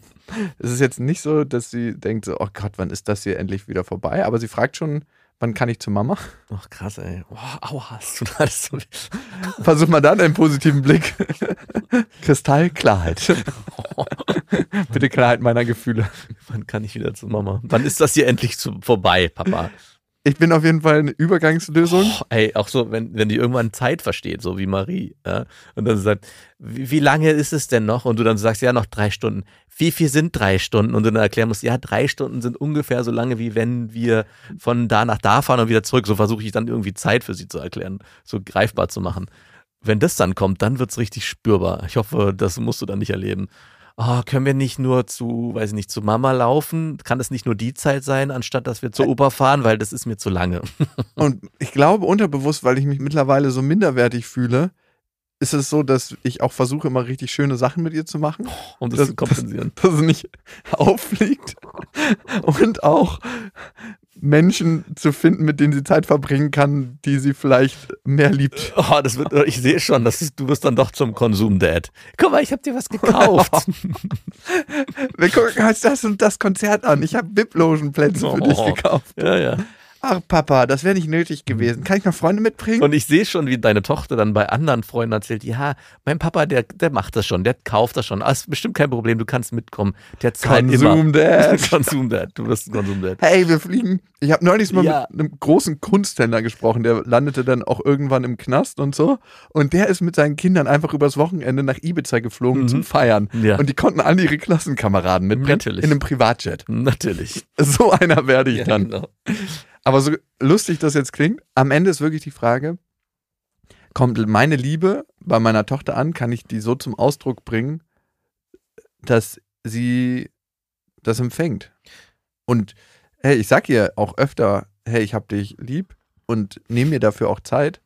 Es ist jetzt nicht so, dass sie denkt, so, oh Gott, wann ist das hier endlich wieder vorbei? Aber sie fragt schon, wann kann ich zu Mama? Ach krass, ey. Oh, aua, hast du da so Versuch mal dann einen positiven Blick. Kristallklarheit. Bitte Klarheit meiner Gefühle. Wann kann ich wieder zu Mama? Wann ist das hier endlich zu, vorbei, Papa? Ich bin auf jeden Fall eine Übergangslösung. Oh, ey, auch so, wenn, wenn die irgendwann Zeit versteht, so wie Marie, ja, und dann sagt, wie, wie lange ist es denn noch? Und du dann sagst, ja, noch drei Stunden. Wie viel sind drei Stunden? Und du dann erklären musst, ja, drei Stunden sind ungefähr so lange, wie wenn wir von da nach da fahren und wieder zurück. So versuche ich dann irgendwie Zeit für sie zu erklären, so greifbar zu machen. Wenn das dann kommt, dann wird's richtig spürbar. Ich hoffe, das musst du dann nicht erleben. Oh, können wir nicht nur zu, weiß ich nicht, zu Mama laufen? Kann es nicht nur die Zeit sein, anstatt dass wir zur Oper fahren, weil das ist mir zu lange. Und ich glaube unterbewusst, weil ich mich mittlerweile so minderwertig fühle, ist es so, dass ich auch versuche, immer richtig schöne Sachen mit ihr zu machen. Um das, Das- zu kompensieren. dass es nicht auffliegt und auch Menschen zu finden, mit denen sie Zeit verbringen kann, die sie vielleicht mehr liebt. Oh, das wird, ich sehe schon, das ist, du wirst dann doch zum Konsum-Dad. Guck mal, ich habe dir was gekauft. Wir gucken uns das und das Konzert an. Ich habe VIP-Logenplätze für dich Oh. gekauft. ja, ja. Ach Papa, das wäre nicht nötig gewesen. Kann ich noch Freunde mitbringen? Und ich sehe schon, wie deine Tochter dann bei anderen Freunden erzählt, ja, mein Papa, der, der macht das schon, der kauft das schon. Ah, ist bestimmt kein Problem, du kannst mitkommen. Der zahlt Konsum immer. Dad. Konsum-Dad. Du wirst ein Konsum-Dad. Hey, wir fliegen. Ich habe neulich mal Ja. mit einem großen Kunsthändler gesprochen, der landete dann auch irgendwann im Knast und so. Und der ist mit seinen Kindern einfach übers Wochenende nach Ibiza geflogen Mhm. zum Feiern. Ja. Und die konnten alle ihre Klassenkameraden mitbringen. Natürlich. In einem Privatjet. Natürlich. So einer werde ich dann. genau. Aber so lustig das jetzt klingt, am Ende ist wirklich die Frage, kommt meine Liebe bei meiner Tochter an, kann ich die so zum Ausdruck bringen, dass sie das empfängt. Und hey, ich sag ihr auch öfter, hey, ich hab dich lieb und nehme mir dafür auch Zeit.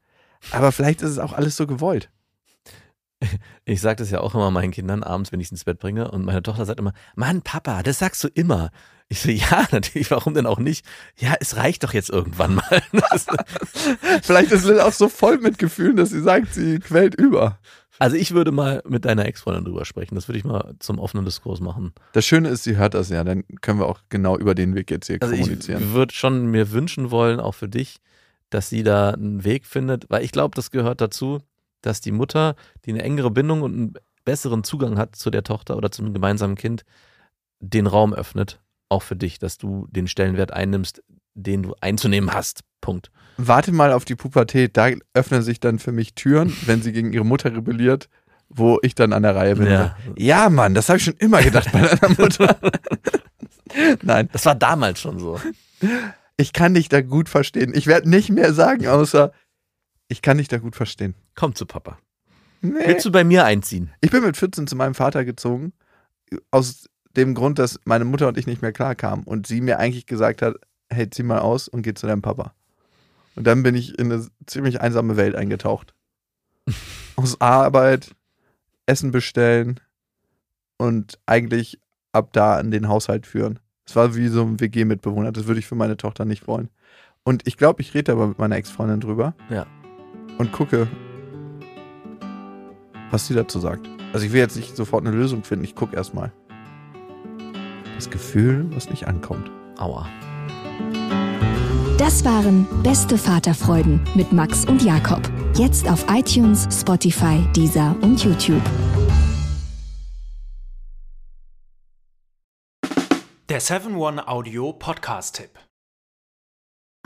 Aber vielleicht ist es auch alles so gewollt. Ich sage das ja auch immer meinen Kindern abends, wenn ich ins Bett bringe. Und meine Tochter sagt immer, Mann, Papa, das sagst du immer. Ich so, ja, natürlich, warum denn auch nicht? Ja, es reicht doch jetzt irgendwann mal. Vielleicht ist Lil auch so voll mit Gefühlen, dass sie sagt, sie quält über. Also ich würde mal mit deiner Ex-Freundin drüber sprechen. Das würde ich mal zum offenen Diskurs machen. Das Schöne ist, sie hört das ja. Dann können wir auch genau über den Weg jetzt hier Also ich kommunizieren. würde schon mir wünschen wollen, auch für dich, dass sie da einen Weg findet, weil ich glaube, das gehört dazu, dass die Mutter, die eine engere Bindung und einen besseren Zugang hat zu der Tochter oder zum gemeinsamen Kind, den Raum öffnet, auch für dich, dass du den Stellenwert einnimmst, den du einzunehmen hast. Punkt. Warte mal auf die Pubertät. Da öffnen sich dann für mich Türen, wenn sie gegen ihre Mutter rebelliert, wo ich dann an der Reihe bin. Ja. ja Mann, das habe ich schon immer gedacht bei deiner Mutter. Nein, Das war damals schon so. ich kann dich da gut verstehen. Ich werde nicht mehr sagen, außer ich kann dich da gut verstehen. Komm zu Papa. Nee. Willst du bei mir einziehen? Ich bin mit 14 zu meinem Vater gezogen, aus dem Grund, dass meine Mutter und ich nicht mehr klarkamen und sie mir eigentlich gesagt hat, hey, zieh mal aus und geh zu deinem Papa. Und dann bin ich in eine ziemlich einsame Welt eingetaucht. aus Arbeit, Essen bestellen und eigentlich ab da an den Haushalt führen. Es war wie so ein WG-Mitbewohner, das würde ich für meine Tochter nicht wollen. Und ich glaube, ich rede aber mit meiner Ex-Freundin drüber. Ja. Und gucke, was sie dazu sagt. Also ich will jetzt nicht sofort eine Lösung finden, ich gucke erstmal. Das Gefühl, was nicht ankommt. Aua. Das waren Beste Vaterfreuden mit Max und Jakob. Jetzt auf iTunes, Spotify, Deezer und YouTube. Der 7-One-Audio-Podcast-Tipp.